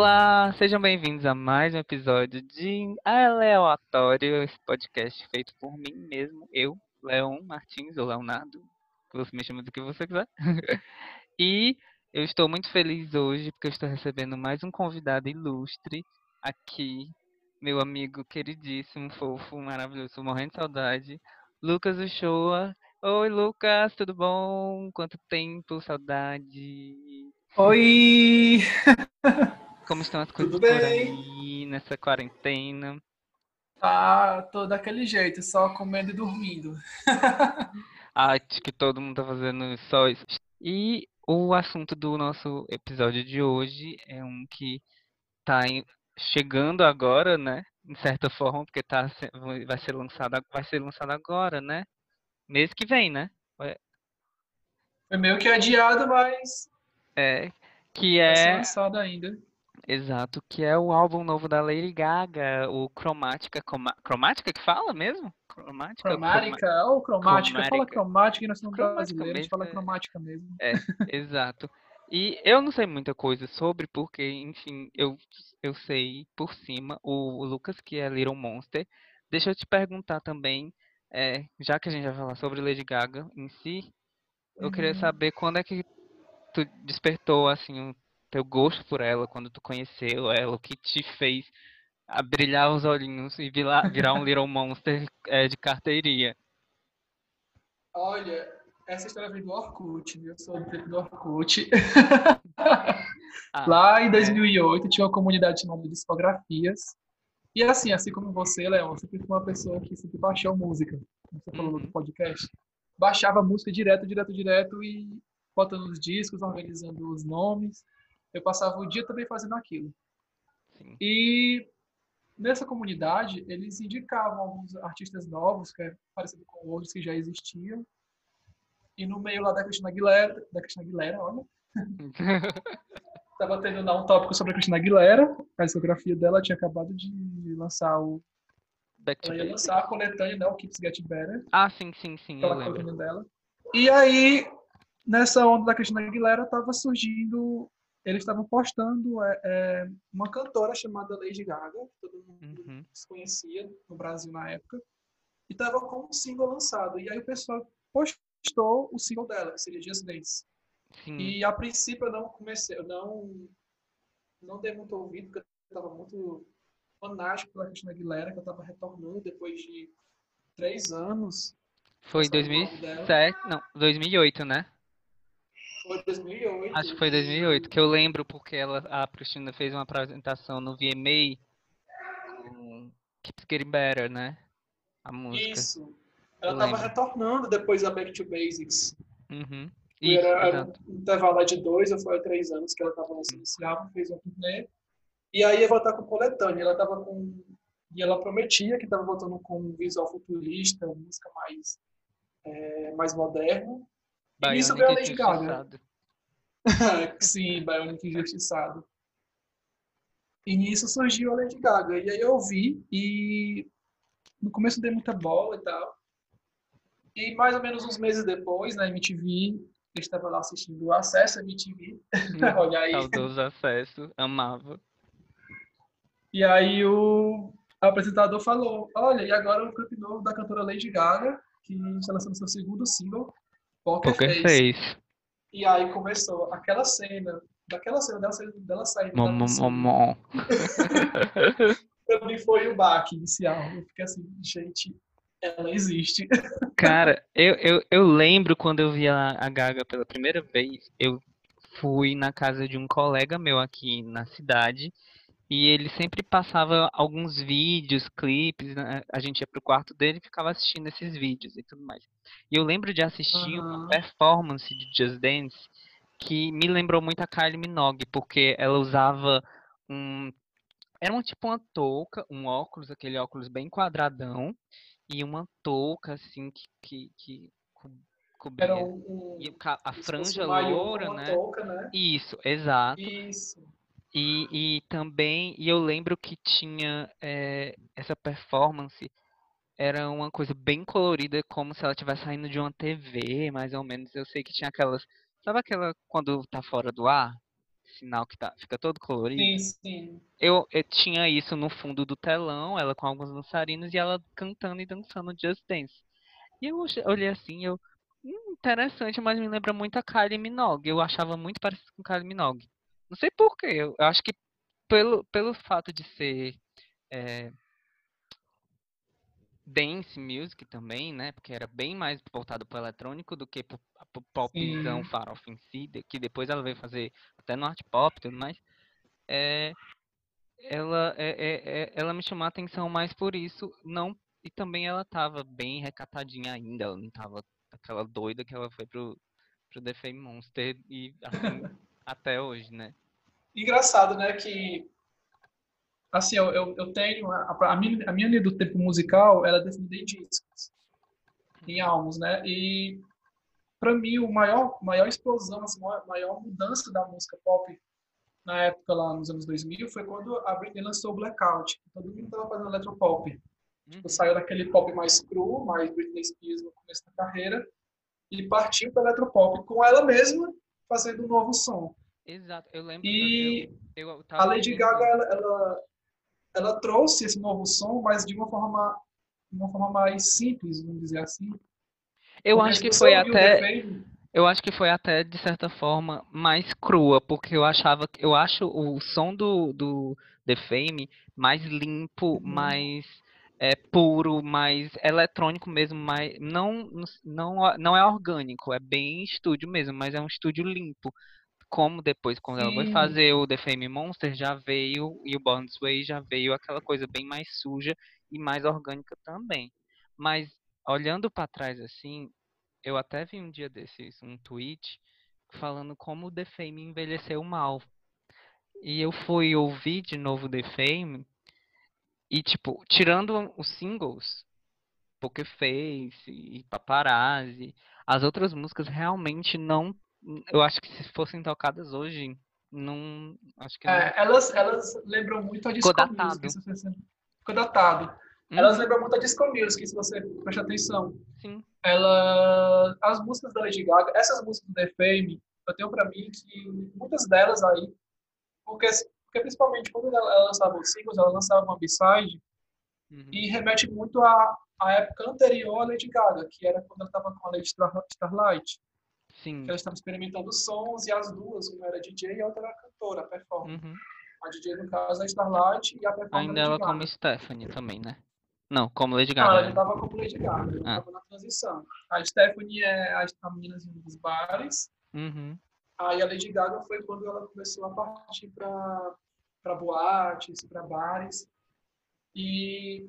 Olá, sejam bem-vindos a mais um episódio de Aleatório, esse podcast feito por mim mesmo, eu, Leon Martins, ou Leonardo, você me chama do que você quiser. e eu estou muito feliz hoje porque eu estou recebendo mais um convidado ilustre aqui, meu amigo queridíssimo, fofo, maravilhoso, morrendo de saudade, Lucas Uchoa. Oi, Lucas, tudo bom? Quanto tempo, saudade. Oi! Como estão as coisas Tudo bem? aí nessa quarentena? Tá, tô daquele jeito, só comendo e dormindo. Acho que todo mundo tá fazendo só isso. E o assunto do nosso episódio de hoje é um que tá em- chegando agora, né? De certa forma, porque tá, vai ser lançado, vai ser lançado agora, né? Mês que vem, né? Foi meio que adiado, mas É, que vai ser é, lançado ainda. Exato, que é o álbum novo da Lady Gaga, o Cromática, Coma- Cromática que fala mesmo? Cromática, Croma- Cromática ou cromática? Fala Cromática. cromática e nós somos Cromática brasileiros, mesmo, fala é. cromática mesmo. É, exato. E eu não sei muita coisa sobre, porque, enfim, eu, eu sei por cima, o, o Lucas, que é Little Monster. Deixa eu te perguntar também, é, já que a gente vai falar sobre Lady Gaga em si, eu queria Uhum. saber quando é que tu despertou, assim, o teu gosto por ela, quando tu conheceu ela, o que te fez brilhar os olhinhos e virar, virar um Little Monster, é, de carteirinha. Olha, essa história vem do Orkut, viu? Eu sou do tempo do Orkut. Ah, Lá em é. 2008 tinha uma comunidade chamada Discografias. E assim, assim como você, eu sempre fui uma pessoa que sempre baixou música. Como você falou no Uhum. outro podcast. Baixava música direto, direto, direto e botando os discos, organizando os nomes. Eu passava o dia também fazendo aquilo. Sim. E nessa comunidade, eles indicavam alguns artistas novos, que é parecido com outros que já existiam. E no meio lá da Cristina Aguilera, da Cristina Aguilera, olha, Tava tendo lá um tópico sobre a Cristina Aguilera. A discografia dela tinha acabado de lançar o. Back to Ela ia lançar a coletânea, né? O Keeps Get Better. Ah, sim, sim, sim, eu dela. E aí, nessa onda da Cristina Aguilera, tava surgindo. Eles estavam postando é, é, uma cantora chamada Lady Gaga, que todo mundo Uhum. desconhecia no Brasil na época. E tava com um single lançado. E aí o pessoal postou o single dela, que seria Just Dance. Sim. E a princípio eu não comecei, eu não, não dei muito ouvido, porque eu estava muito fanático pela Cristina Aguilera, que eu estava retornando depois de três anos. Foi dela. 2007, não, 2008, né? Foi 2008. Acho que foi 2008, que eu lembro porque ela, a Cristina fez uma apresentação no VMA com Keeps Getting Better, né? A música. Isso. Ela estava retornando depois da Back to Basics. Uhum. E Isso, era um intervalo de dois ou foi três anos que ela estava lançando esse álbum, fez um turnê. E aí ia voltar com coletânea. Ela estava com. E ela prometia que estava voltando com um visual futurista, música mais, é, mais moderna. E nisso veio a Bionic Lady Gaga. Sim, Bionic Injustiçado. E nisso surgiu a Lady Gaga. E aí eu vi e no começo dei muita bola e tal. E mais ou menos uns meses depois, na MTV, eu estava lá assistindo o Acesso MTV. Olha aí. Saudoso acesso, amava. E aí o apresentador falou, olha, e agora o clipe novo da cantora Lady Gaga, que está lançando seu segundo single, Poker, Poker Face. Face. E aí começou aquela cena, daquela cena dela, dela saindo Mom, mom, mom. Pra mim foi o baque inicial. Eu fiquei assim, gente, ela existe. Cara, eu, eu, eu lembro quando eu vi a, a Gaga pela primeira vez, eu fui na casa de um colega meu aqui na cidade e ele sempre passava alguns vídeos, clipes, né? A gente ia pro quarto dele e ficava assistindo esses vídeos e tudo mais. E eu lembro de assistir uma Aham. performance de Just Dance que me lembrou muito a Kylie Minogue, porque ela usava um era uma tipo uma touca, um óculos, aquele óculos bem quadradão, e uma touca assim que, que, que co- cobria Era um, um e a franja um loura, uma né? touca, né? Isso, exato. Isso. E, e também, e eu lembro que tinha eh, essa performance, era uma coisa bem colorida, como se ela estivesse saindo de uma TV, mais ou menos. Eu sei que tinha aquelas, sabe aquela quando tá fora do ar? sinal que tá, fica todo colorido. Sim, sim. Eu, eu tinha isso no fundo do telão, ela com alguns dançarinos e ela cantando e dançando Just Dance. E eu olhei- olhei assim, eu, hum, interessante, mas me lembra muito a Kylie Minogue. Eu achava muito parecido com Kylie Minogue. Não sei por quê, eu, acho que pelo, pelo fato de ser é, dance music também, né? Porque era bem mais voltado pro eletrônico do que pro, pro popzão farofa em si, que depois ela veio fazer até no art pop e tudo mais. É, ela, é, é- é- ela me chamou a atenção mais por isso, não e também ela tava bem recatadinha ainda, ela não tava aquela doida que ela foi pro, pro The Fame Monster e assim até hoje, né? Engraçado, né, que assim, eu, eu, eu tenho a, a minha a minha linha do tempo musical, ela é definida em discos, em álbuns, né? E para mim o maior maior explosão, assim, maior, maior mudança da música pop na época lá nos anos 2000 foi quando a Britney lançou o Blackout. Todo mundo estava fazendo eletropop. Tipo, Uhum. saiu daquele pop mais cru, mais Britney Spears no começo da carreira e partiu para eletropop com ela mesma fazendo um novo som. Exato, eu lembro. E eu, eu, eu a Lady Gaga ela, ela, ela trouxe esse novo som, mas de uma forma de uma forma mais simples, vamos dizer assim. Eu Porque acho que foi até. Eu acho que foi até, de certa forma, mais crua, porque eu achava. Eu acho o som do, do The Fame mais limpo, Uhum. mais é, puro, mais eletrônico mesmo, mais. Não, não, não é orgânico, é bem estúdio mesmo, mas é um estúdio limpo. Como depois, quando ela foi Sim. fazer o The Fame Monster, já veio, e o Born This Way já veio aquela coisa bem mais suja e mais orgânica também. Mas olhando pra trás assim, eu até vi um dia desses um tweet falando como o The Fame envelheceu mal. E eu fui ouvir de novo The Fame e tipo, tirando os singles, Poker Face e Paparazzi, as outras músicas realmente não, eu acho que se fossem tocadas hoje, não, acho que não. é, elas, elas lembram muito a Disco. Music. Se você, ficou datado. Hum, Elas lembram muito a Disco Music, se você prestar atenção. sim. ela as músicas da Lady Gaga, essas músicas do The Fame, eu tenho pra mim que muitas delas aí, porque, porque principalmente quando ela, ela lançava os singles, ela lançava uma B-side Uhum. e remete muito à, à época anterior à Lady Gaga, que era quando ela estava com a Lady Star- Starlight, Sim. que ela estava experimentando sons e as duas, uma era DJ e a outra era cantora, a performer. Uhum. A DJ, no caso, é a Starlight e a performer Ainda é a ela Gaga. como Stephanie também, né? Não, como Lady Não, ela Gaga. já estava como Lady Gaga, ela Ah. estava na transição. A Stephanie é a, a meninazinha dos bares, Uhum. Aí a Lady Gaga foi quando ela começou a partir para para boates, para bares. E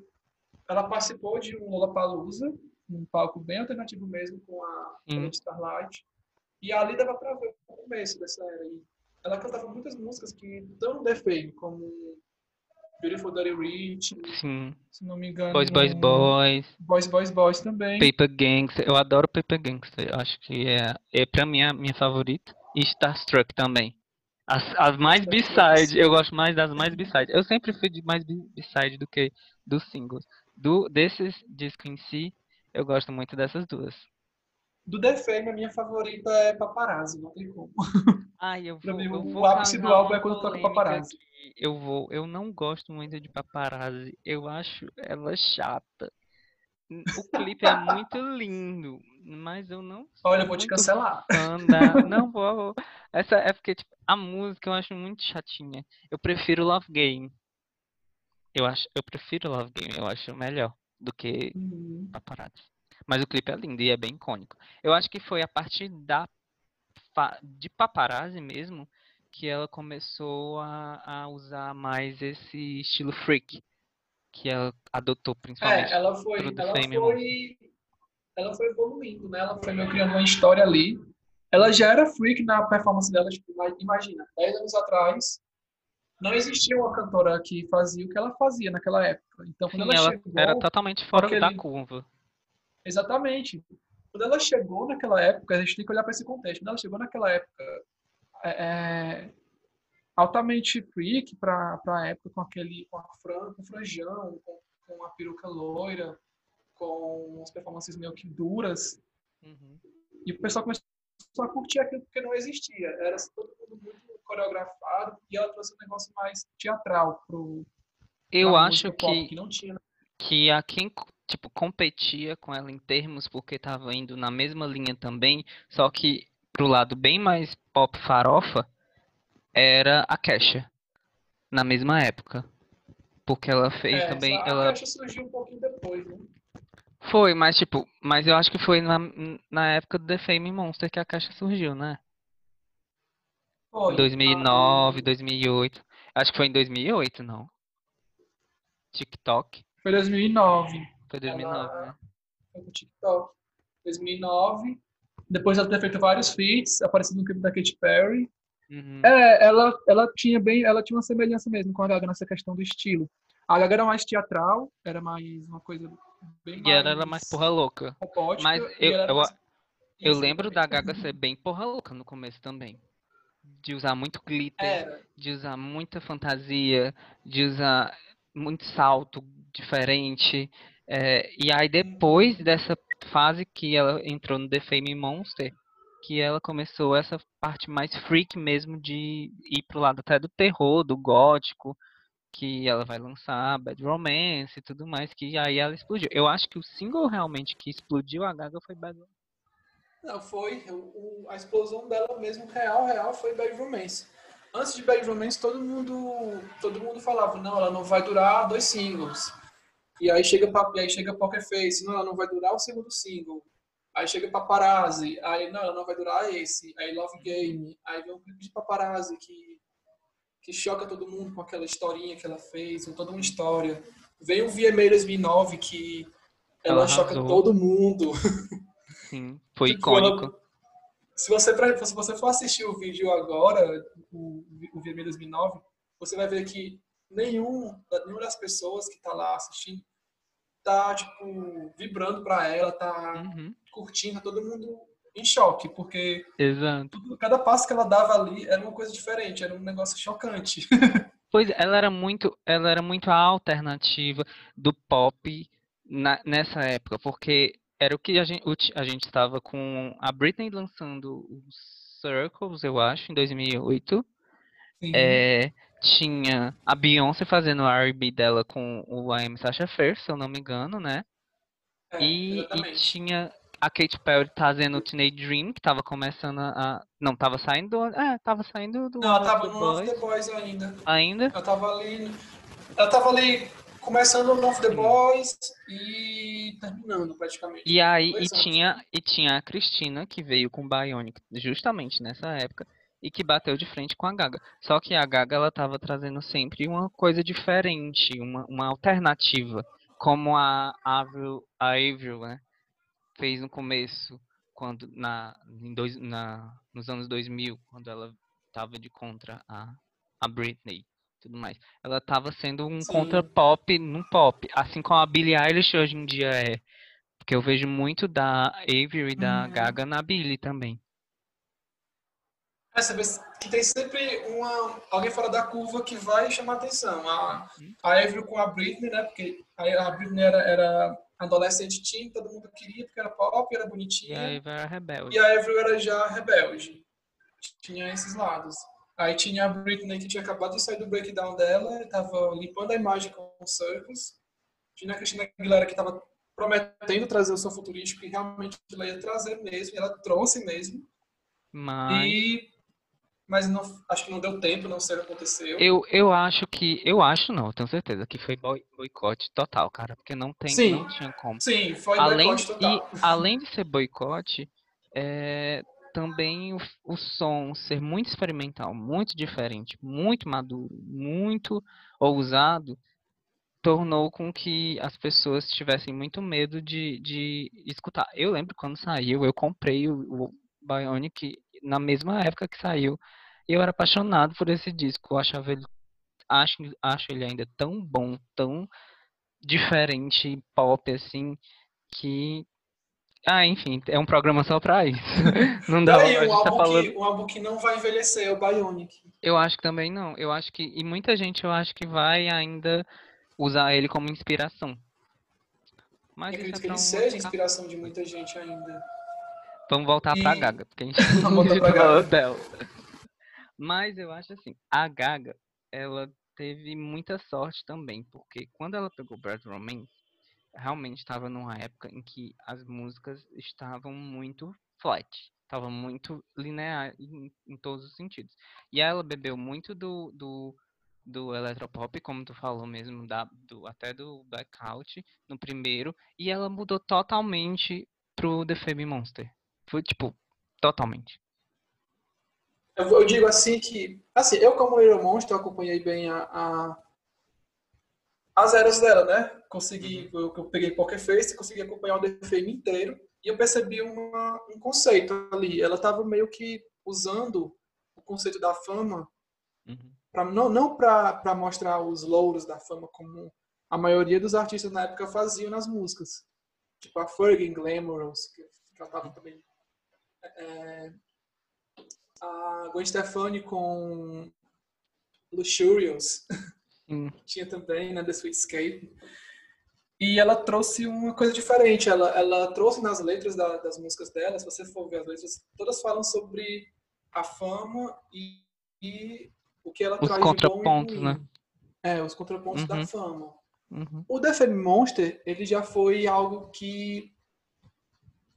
ela participou de um Lollapalooza, um palco bem alternativo mesmo com a. Lady Starlight. E ali dava para ver o começo dessa era aí. Ela cantava muitas músicas que The Fame, como Beautiful Dirty Rich, Sim. se não me engano. Boys, Boys, Boys. Boys, Boys, Boys também. Paper Gangster, eu adoro Paper Gangster, acho que é, é pra mim a minha favorita. E Starstruck também. As, as mais B-side, eu gosto mais das mais B-side. Eu sempre fui de mais B-side do que dos singles. Do, desses discos em si, eu gosto muito dessas duas. Do The Fame, a minha favorita é Paparazzi, não tem como. Ai, eu Pra vou, mim, eu o ápice do álbum é quando toca Paparazzi. Eu vou, eu não gosto muito de paparazzi. Eu acho ela chata. O clipe é muito lindo, mas eu não Olha, eu vou te cancelar. fã da... Não vou. Essa é porque tipo, a música eu acho muito chatinha. Eu prefiro Love Game. Eu acho, eu prefiro Love Game. Eu acho melhor do que Uhum. Paparazzi. Mas o clipe é lindo e é bem icônico. Eu acho que foi a partir da de Paparazzi mesmo que ela começou a, a usar mais esse estilo freak que ela adotou principalmente. É, ela foi, ela foi, ela foi evoluindo, né? Ela foi meio criando uma história ali. Ela já era freak na performance dela, tipo, ima- imagina, 10 anos atrás, não existia uma cantora que fazia o que ela fazia naquela época. Então, quando Sim, ela, ela chegou, era totalmente fora da aquele- curva. Exatamente. Quando ela chegou naquela época, a gente tem que olhar para esse contexto. Quando ela chegou naquela época, é, é, altamente freak para a época, com aquele com, a fran, com franjão, com, com a peruca loira, com as performances meio que duras. Uhum. E o pessoal começou a curtir aquilo porque não existia. Era todo mundo muito coreografado e ela trouxe um negócio mais teatral pro Eu acho música pop, que, que não tinha. que a quem tipo, competia com ela em termos, porque tava indo na mesma linha também, só que pro lado bem mais pop farofa, era a Kesha, na mesma época. Porque ela fez É, também, essa- ela a caixa surgiu um pouquinho depois, né? foi, mas tipo, mas eu acho que foi na, na época do The Fame Monster que a Kesha surgiu, né? Foi. 2009, Ah, 2008. Acho que foi em 2008, não. TikTok. Foi 2009. Foi 2009, Ela- né? Foi no TikTok. 2009. Depois ela ter feito vários feats, aparecendo no clipe da Katy Perry. Uhum. É, ela, ela tinha bem, ela tinha uma semelhança mesmo com a Gaga nessa questão do estilo. A Gaga era mais teatral, era mais uma coisa bem E ela era mais porra louca. robótica, Mas eu- eu- mais- Eu lembro da. Gaga ser bem porra louca no começo também. De usar muito glitter, Era. de usar muita fantasia, de usar muito salto diferente. É, e aí depois dessa fase que ela entrou no The Fame Monster, que ela começou essa parte mais freak mesmo de ir pro lado até do terror, do gótico, que ela vai lançar Bad Romance e tudo mais, que aí ela explodiu. Eu acho que o single realmente que explodiu a Gaga foi Bad Romance. Não, foi. O, a explosão dela mesmo, real, real, foi Bad Romance. Antes de Bad Romance, todo mundo, todo mundo falava, não, ela não vai durar dois singles. E aí chega, e aí chega Poker Face, não, ela não vai durar o segundo single. Aí chega Paparazzi, aí não, ela não vai durar esse. Aí Love Game, aí vem um clipe de Paparazzi que, que choca todo mundo com aquela historinha que ela fez, com toda uma história. Vem o VMA 2009 que ela, Ela choca todo mundo. Sim, foi Tipo, ela- icônico. Se você, se você for assistir o vídeo agora, o, o VMA 2009, você vai ver que nenhum, nenhuma das pessoas que tá lá assistindo tá, tipo, vibrando pra ela, tá Uhum, curtindo, tá todo mundo em choque, porque exato. cada passo que ela dava ali era uma coisa diferente, era um negócio chocante. Pois ela era muito, ela era muito a alternativa do pop na- nessa época, porque era o que a gente, a gente estava com a Britney lançando os Circles, eu acho, em 2008. Sim. É, tinha a Beyoncé fazendo o R&B dela com o Am Sasha Fierce, se eu não me engano, né? É, E, e tinha a Katy Perry fazendo o Teenage Dream, que tava começando a... Não, tava saindo... É, tava saindo do Não, ela tava no Love Boys the Boys ainda. ainda. Ela tava ali. Ela tava ali começando o Love the Boys e terminando praticamente. E aí, e anos. tinha, e tinha a Cristina, que veio com Bionic justamente nessa época, e que bateu de frente com a Gaga. Só que a Gaga, ela tava trazendo sempre uma coisa diferente, uma, uma alternativa, como a Avril, a Avril, né, fez no começo, quando, na, em dois, na, nos anos 2000, quando ela tava de contra a, a Britney. Tudo mais. Ela tava sendo um Sim. contra pop num pop, assim como a Billie Eilish hoje em dia é. Porque eu vejo muito da Avery e da Uhum. Gaga na Billie também. É, você vê que tem sempre uma, alguém fora da curva que vai chamar atenção. A, a Avril com a Britney, né? Porque a, Britney era, era adolescente teen, todo mundo queria, porque era pop, era E a bonitinha. Avery era rebelde. E a Avril era já rebelde. Tinha esses lados. Aí tinha a Britney que tinha acabado de sair do breakdown dela, estava limpando a imagem com os circles. Tinha a Cristina Aguilera que estava prometendo trazer o seu futurístico e realmente ela ia trazer mesmo, e ela trouxe mesmo. Mas E mas não, acho que não deu tempo, não sei o que aconteceu. eu, eu acho que. Eu acho não, eu tenho certeza que foi boi- boicote total, cara. Porque não tem, Sim. não tinha como. Sim, foi Além, boicote total. e, além de ser boicote, é, também o, o som ser muito experimental, muito diferente, muito maduro, muito ousado, tornou com que as pessoas tivessem muito medo de, de escutar. Eu lembro quando saiu, eu comprei o, o Bionic na mesma época que saiu. Eu era apaixonado por esse disco. Eu achava ele, acho, acho ele ainda tão bom, tão diferente, pop assim, que ah, enfim, é um programa só pra isso. Não dá, Daí, a um tá falando. que, um álbum que não vai envelhecer é o Bionic. Eu acho que também não. Eu acho que e muita gente eu acho que vai ainda usar ele como inspiração. Mas Eu é acredito que pra ele um seja inspiração de muita gente ainda. Vamos voltar pra E- Gaga, porque a gente a gente pra Gaga. dela. Mas eu acho assim, a Gaga, ela teve muita sorte também, porque quando ela pegou Bad Romance, realmente estava numa época em que as músicas estavam muito flat, estava muito linear em, em, todos os sentidos. E ela bebeu muito do, do, do eletropop, como tu falou mesmo, da, do, até do Blackout no primeiro, e ela mudou totalmente pro The Fame Monster. Foi tipo, totalmente. Eu, eu, digo assim que, assim, eu como Little Monster acompanhei bem a, a, as eras dela, né? Consegui, uhum. eu, eu peguei Poker Face, consegui acompanhar o The Fame inteiro e eu percebi uma, um conceito ali. Ela estava meio que usando o conceito da fama, uhum. pra, não, não para mostrar os louros da fama como a maioria dos artistas na época faziam nas músicas. Tipo a Fergie Glamorous, que cantava também. É, a Gwen Stefani com Luxurious. Hum. Tinha também, né, The Sweet Escape. E ela trouxe uma coisa diferente. Ela, ela trouxe nas letras da, das músicas dela, se você for ver as letras, todas falam sobre a fama e, e o que ela os traz contrapontos, de bom né? É, os contrapontos uhum. da fama. Uhum. O The Fame Monster, ele já foi algo que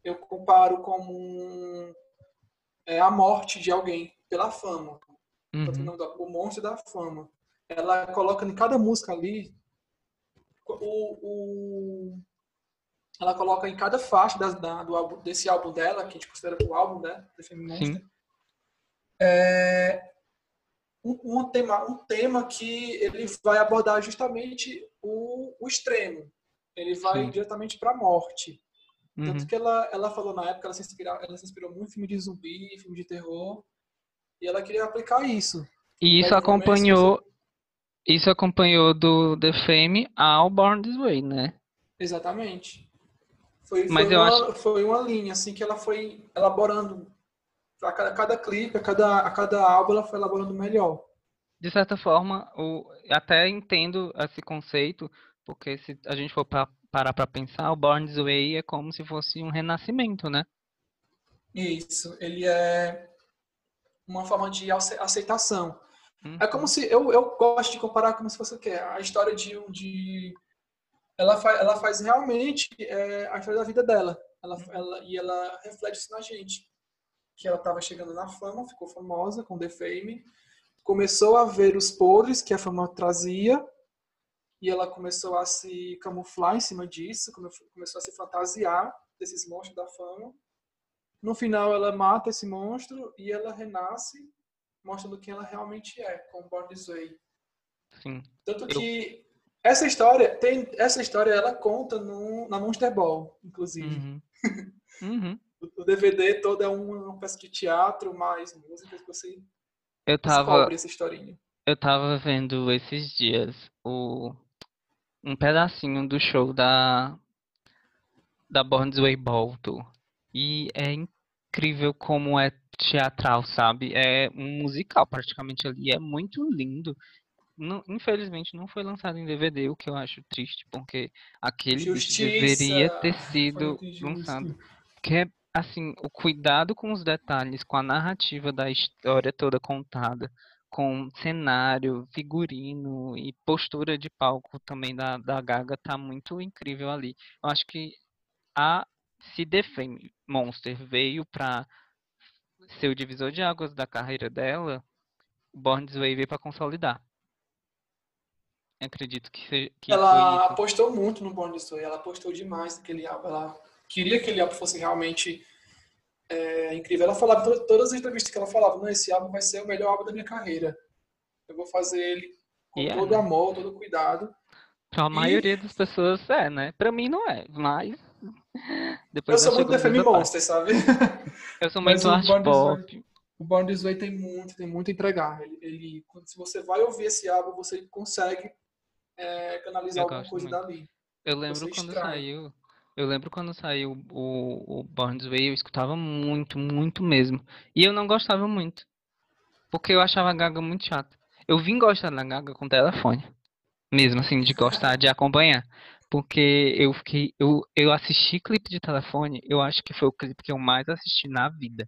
eu comparo como um é a morte de alguém pela fama. Uhum. O monstro da fama. Ela coloca em cada música ali o, o ela coloca em cada faixa da, da, do álbum, desse álbum dela, que a gente considera o álbum, né? The Monster, é, um, um, tema, um tema que ele vai abordar justamente o, o extremo. Ele vai Sim. diretamente para a morte. Uhum. Tanto que ela, ela falou na época, ela se, inspirou, ela se inspirou muito em filme de zumbi, filme de terror, e ela queria aplicar isso. E isso acompanhou, isso acompanhou do The Fame ao Born This Way, né? Exatamente. Foi, Mas foi, eu uma, acho... foi uma linha, assim, que ela foi elaborando. A cada, cada clipe, a cada, a cada álbum, ela foi elaborando melhor. De certa forma, eu até entendo esse conceito, porque se a gente for para parar para pensar, o Born This Way é como se fosse um renascimento, né? Isso, ele é uma forma de aceitação. Uhum. É como se eu, eu gosto de comparar como se fosse o quê? A história de um de ela faz ela faz realmente é, a história da vida dela. Ela, uhum. ela e ela reflete isso na gente. Que ela estava chegando na fama, ficou famosa com The Fame, começou a ver os podres que a fama trazia e ela começou a se camuflar em cima disso, começou a se fantasiar desses monstros da fama. No final, ela mata esse monstro e ela renasce, mostrando quem ela realmente é, com Born This Way. Sim. Tanto que Eu... essa história tem essa história ela conta no, na Monster Ball, inclusive. Uhum. Uhum. o DVD todo é uma peça de teatro, mais músicas que você eu tava, essa historinha. Eu tava vendo esses dias o um pedacinho do show da da Born This Way Ball Tour. E é incrível como é teatral, sabe? É um musical praticamente ali, é muito lindo. Não, infelizmente não foi lançado em DVD, o que eu acho triste, porque aquele deveria ter sido lançado. Porque é assim, o cuidado com os detalhes, com a narrativa da história toda contada, com cenário, figurino e postura de palco também da, da Gaga tá muito incrível ali. Eu acho que a se Fame Monster veio para ser o divisor de águas da carreira dela, Born This Way veio para consolidar. Eu acredito que, seja, que ela apostou muito no Born This Way, ela apostou demais naquele álbum, ela queria que aquele álbum fosse realmente é, incrível. Ela falava, todas as entrevistas que ela falava, não, esse álbum vai ser o melhor álbum da minha carreira. Eu vou fazer ele com yeah. todo amor, todo cuidado. Pra a e... maioria das pessoas é, né? Pra mim não é, mas. Depois eu sou muito The Fame Monster, sabe? Eu sou muito art pop. O Born This Way tem muito, tem muito a entregar. Ele, ele, se você vai ouvir esse álbum, você consegue é, canalizar eu alguma coisa muito. dali. Eu lembro você quando extrai. saiu eu lembro quando saiu o, o Born This Way, eu escutava muito, muito mesmo. E eu não gostava muito. Porque eu achava a Gaga muito chata. Eu vim gostar da Gaga com telefone. Mesmo assim, de gostar de acompanhar. Porque eu fiquei. Eu, eu assisti clipe de telefone, eu acho que foi o clipe que eu mais assisti na vida.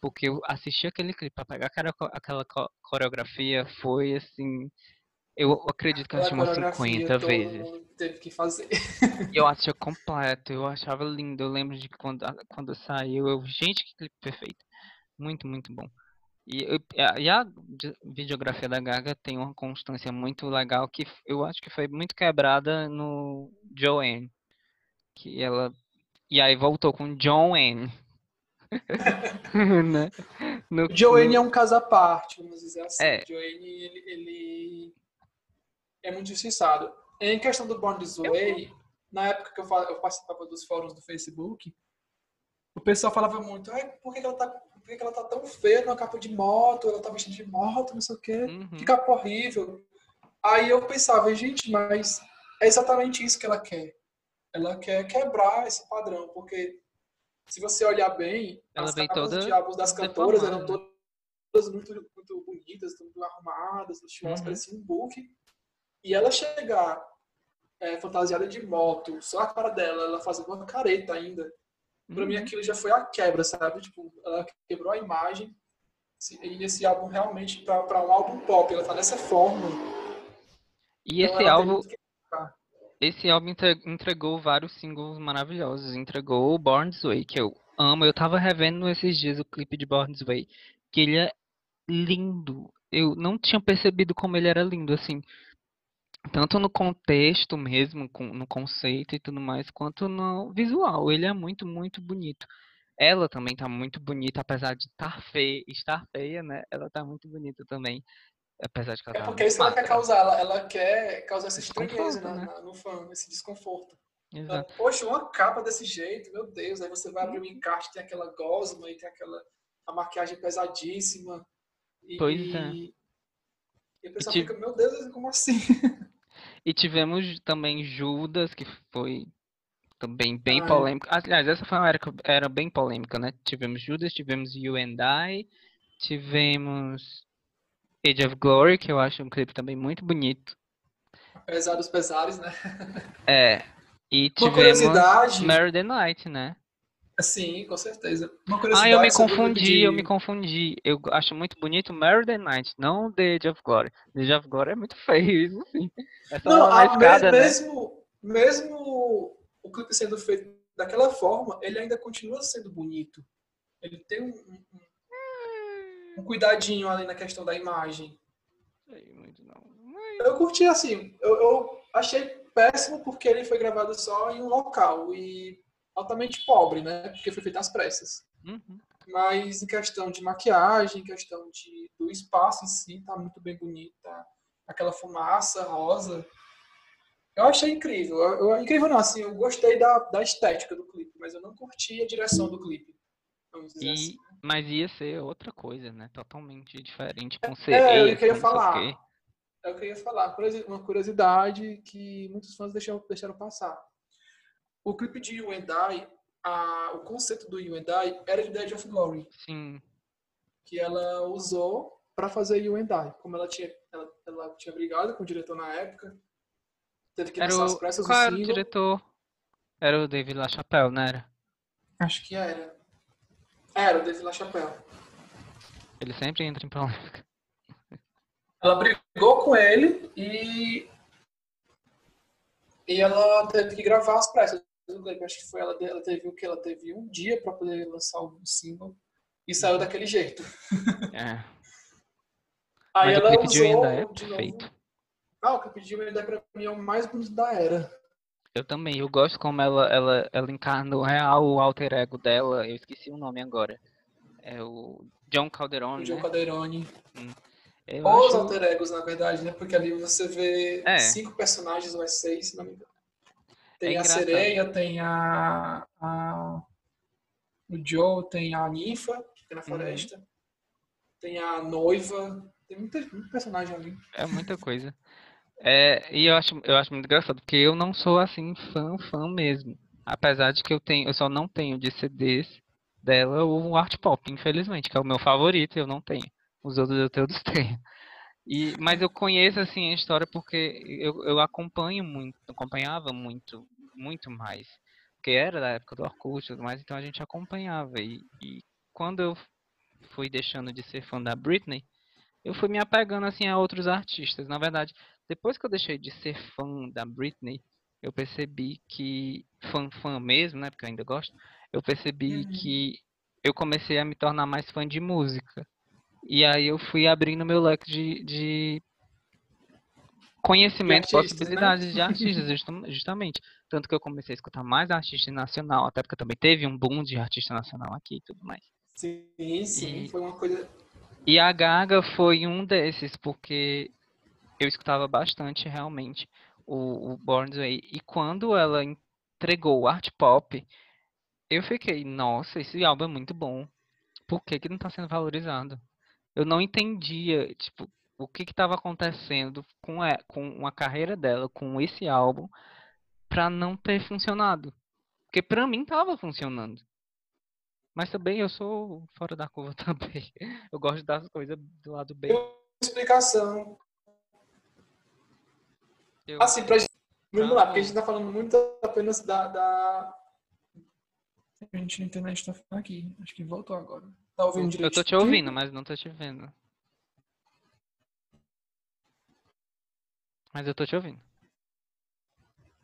porque eu assisti aquele clipe pra pegar aquela, aquela co- coreografia, foi assim. Eu acredito que eu assisti umas coreografia 50 todo vezes. teve que fazer. Eu assistia completo, eu achava lindo. Eu lembro de quando, quando saiu, eu, gente, que clipe perfeito. Muito, muito bom. E, eu- e a videografia da Gaga tem uma constância muito legal que eu acho que foi muito quebrada no Joanne. Que ela. E aí voltou com John N. né? No, Joanne no- é um caso à parte, vamos dizer assim. É. Joanne, ele, ele é muito injustiçado. Em questão do Born This Way, na época que eu, eu participava dos fóruns do Facebook, o pessoal falava muito, Ai, por, que, que ela tá, por que, que ela tá tão feia numa capa de moto, ela tá vestida de moto, não sei o quê, Uhum. que capa horrível. Aí eu pensava, gente, mas é exatamente isso que ela quer. Ela quer quebrar esse padrão, porque se você olhar bem, Ela as capas toda de álbuns das cantoras eram todas muito, muito bonitas, muito arrumadas, luxuosas, Uhum. parecia um book. E ela chegar é, fantasiada de moto, só a cara dela, ela fazendo uma careta ainda. Pra mim Uhum. aquilo já foi a quebra, sabe? Tipo, ela quebrou a imagem. E esse álbum realmente, pra um álbum pop, ela tá dessa forma. E então esse álbum, esse álbum entre- entregou vários singles maravilhosos. Entregou o Born This Way, que eu amo. Eu tava revendo esses dias o clipe de Born This Way, que ele é lindo. Eu não tinha percebido como ele era lindo, assim. Tanto no contexto mesmo, no conceito e tudo mais, quanto no visual. Ele é muito, muito bonito. Ela também tá muito bonita, apesar de estar feia, estar feia, né? Ela tá muito bonita também. Apesar de que ela É tá porque isso ela quer causar. Ela, ela quer causar essa estranheza né? no fã, esse desconforto. Exato. Poxa, uma capa desse jeito, meu Deus. Aí você vai abrir o encarte, tem aquela gosma e tem aquela a maquiagem pesadíssima. E, Pois é. e, e a pessoa ti- fica, meu Deus, como assim? E tivemos também Judas, que foi também bem Ai. polêmico. Aliás, essa foi uma era, era bem polêmica, né? Tivemos Judas, tivemos You and I, tivemos Age of Glory, que eu acho um clipe também muito bonito. Apesar dos pesares, né? É. E tivemos. Mary the Night, né? Sim, com certeza. Uma Ah, eu me confundi, eu de- me confundi. Eu acho muito bonito Mary the Night, não The Age of Glory. The Age of Glory é muito feio, isso sim. É Não, a- escada, né? mesmo, mesmo o clipe sendo feito daquela forma, ele ainda continua sendo bonito. Ele tem um, um- um- cuidadinho ali na questão da imagem. Sei muito não. Eu curti assim, eu, eu achei péssimo porque ele foi gravado só em um local e altamente pobre, né? Porque foi feito às pressas. Uhum. Mas em questão de maquiagem, em questão de, do espaço em si, tá muito bem bonita. Aquela fumaça rosa. Eu achei incrível. Eu, eu- incrível não, assim, eu gostei da, da estética do clipe, mas eu não curti a direção do clipe. Vamos dizer E, assim. mas ia ser outra coisa, né? Totalmente diferente, com É, eu sereias, queria falar. É eu ia falar. Uma curiosidade que muitos fãs deixaram, deixaram passar. O clipe de You and I, a- o conceito do You and I era de Dead of Glory. Sim, que ela usou para fazer You and I. Como ela tinha, ela, ela tinha brigado com o diretor na época, teve que lançar as pressas Qual do era o diretor? Era o David LaChapelle, não era? Acho que era. Era o David LaChapelle. Ele sempre entra em polêmica. Ela brigou com ele e e ela teve que gravar as pressas. Acho que foi ela, ela teve o que ela teve um dia para poder lançar o single e saiu daquele jeito. É. Aí Mas o ela de usou ainda é de perfeito. Ah, o clipe de I pra mim é o mais bonito da era. Eu também, eu gosto como ela, ela, ela encarna o real, o alter ego dela. Eu esqueci o nome agora. É o John O Calderone, Joe né? Calderone. Eu Os acho... alter egos, na verdade, né? Porque ali você vê É. cinco personagens, ou é seis, se não me engano. Tem É a sereia, tem a, a- o Joe, tem a ninfa, que fica na Uhum. floresta. Tem a noiva. Tem muita, muito personagem ali. É muita coisa. É, e eu acho, eu acho muito engraçado, porque eu não sou assim fã, fã mesmo. Apesar de que eu tenho, eu só não tenho de CDs dela o Art Pop, infelizmente, que é o meu favorito, eu não tenho. Os outros eu todos tenho. E, mas eu conheço assim a história porque eu, eu acompanho muito, acompanhava muito, muito mais. Porque era da época do Orkut e tudo mais, então a gente acompanhava. E, e quando eu fui deixando de ser fã da Britney, eu fui me apegando assim a outros artistas. Na verdade, depois que eu deixei de ser fã da Britney, eu percebi que fã fã mesmo, né, porque eu ainda gosto, eu percebi Uhum. que eu comecei a me tornar mais fã de música. E aí eu fui abrindo meu leque de, de conhecimento, De artistas, né? possibilidades de artistas, justam- justamente. Tanto que eu comecei a escutar mais artista nacional, até porque também teve um boom de artista nacional aqui e tudo mais. Sim, sim, E- foi uma coisa. E a Gaga foi um desses, porque eu escutava bastante realmente o, o Born This Way. E quando ela entregou o art pop, eu fiquei, nossa, esse álbum é muito bom. Por que que não tá sendo valorizado? Eu não entendia, tipo, o que estava acontecendo com a, com a carreira dela, com esse álbum, pra não ter funcionado. Porque pra mim tava funcionando. Mas também eu sou fora da curva também. Eu gosto das coisas do lado bem. Explicação. Eu, Assim, pra gente. Vamos lá, porque a gente tá falando muito apenas da. da... A gente na internet tá falando aqui. Acho que voltou agora. Tá ouvindo eu direito? tô te ouvindo, mas não tô te vendo. Mas eu tô te ouvindo.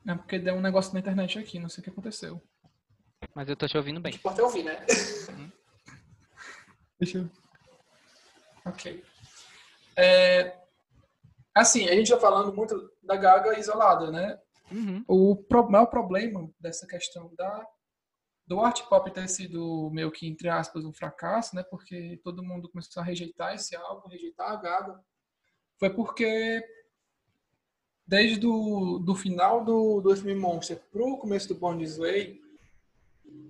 É porque deu um negócio na internet aqui, não sei o que aconteceu. Mas eu tô te ouvindo bem. é ouvir, né? Uhum. Deixa eu. Ok. É, Assim, a gente tá falando muito da Gaga isolada, né? Uhum. O pro- maior problema dessa questão da do art pop ter sido meio que entre aspas um fracasso, né? Porque todo mundo começou a rejeitar esse álbum, rejeitar a Gaga, foi porque desde do, do final do do filme Monster pro começo do Born This Way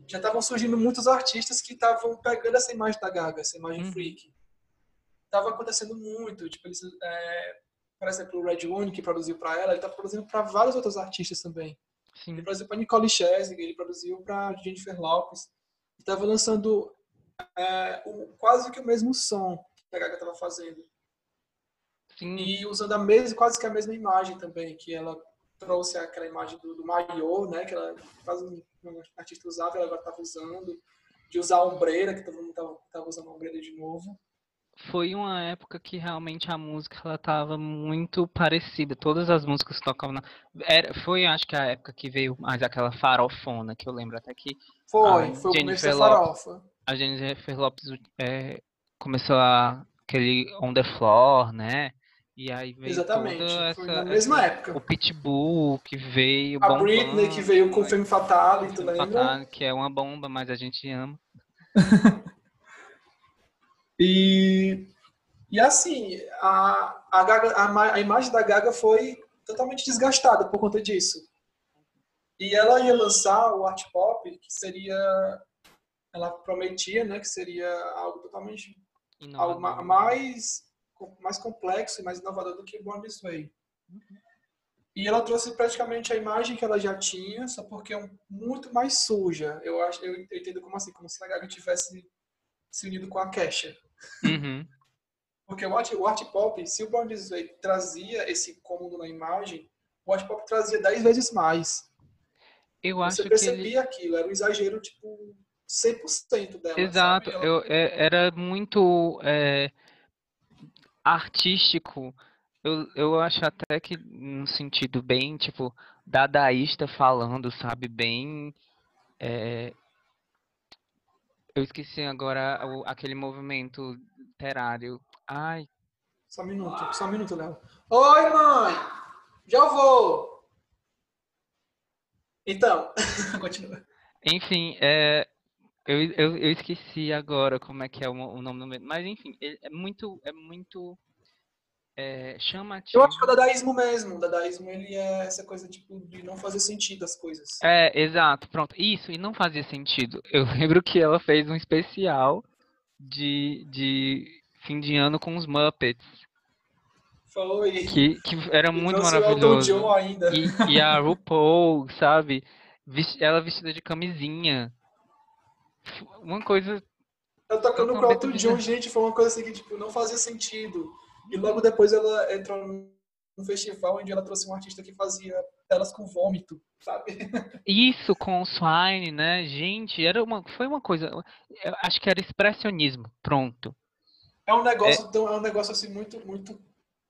já estavam surgindo muitos artistas que estavam pegando essa imagem da Gaga, essa imagem Uhum. freak. Tava acontecendo muito, tipo eles, é, por exemplo, o Red One que produziu para ela, ele tá produzindo para vários outros artistas também. Ele Sim. produziu para Nicole Scherzinger, ele produziu para Jennifer Lopez. Estava lançando é, o- quase que o mesmo som que a Gaga estava fazendo. Sim. E usando a mesma, quase que a mesma imagem também, que ela trouxe aquela imagem do, do maiô, né, que ela quase um artista usava, ela agora estava usando, de usar a ombreira, que todo mundo estava usando a ombreira de novo. Foi uma época que realmente a música ela tava muito parecida. Todas as músicas que tocavam na... Era, foi, acho que a época que veio mais aquela farofona, que eu lembro até que Foi, foi o começo Jennifer da Lopez. farofa. a Jennifer Lopes é, começou a aquele On The Floor, né? E aí veio Exatamente, toda foi essa, na mesma essa- época. o Pitbull que veio A bombando, Britney, que veio com né? Femme Fatale, tu Femme lembra? Fatale, que é uma bomba, mas a gente ama. E, e assim, a, a, Gaga, a, a imagem da Gaga foi totalmente desgastada por conta disso. E ela ia lançar o art pop, que seria. Ela prometia, né, que seria algo totalmente. algo Inovador. mais, mais complexo e mais inovador do que Born This Way. E ela trouxe praticamente a imagem que ela já tinha, só porque é muito mais suja. Eu acho, eu entendo como assim, como se a Gaga tivesse se unido com a Kesha. Uhum. Porque o art, o art pop, se o Born This Way trazia esse incômodo na imagem, o art pop trazia 10 vezes mais. Eu acho Você percebia ele... aquilo, era um exagero, tipo, 100% dela. Exato, sabe? Eu, é- era muito é, artístico. Eu, eu acho até que num sentido bem, tipo, dadaísta falando, sabe? Bem. é, eu esqueci agora o- aquele movimento literário. Ai, Só um minuto, só um minuto, Léo. Oi, mãe! Já vou! Então, continua. enfim, é, eu, eu, eu esqueci agora como é que é o, o nome do movimento. Mas enfim, ele é muito, é muito é, chamativo. Eu acho que é o dadaísmo mesmo. O dadaísmo, ele é essa coisa, tipo, de não fazer sentido as coisas. É, exato, pronto. Isso, e não fazia sentido. Eu lembro que ela fez um especial de, de fim de ano com os Muppets, Foi. que, que era E muito o Elton maravilhoso. John ainda. E, e a RuPaul, sabe? Ela vestida de camisinha. Uma coisa. Ela tocando com o Elton John, gente, foi uma coisa assim que, tipo, não fazia sentido. E logo depois ela entrou num festival onde ela trouxe um artista que fazia telas com vômito, sabe? Isso com o Swine, né? Gente, era uma, foi uma coisa. acho que era expressionismo. Pronto. É um negócio, então, é um negócio assim muito, muito.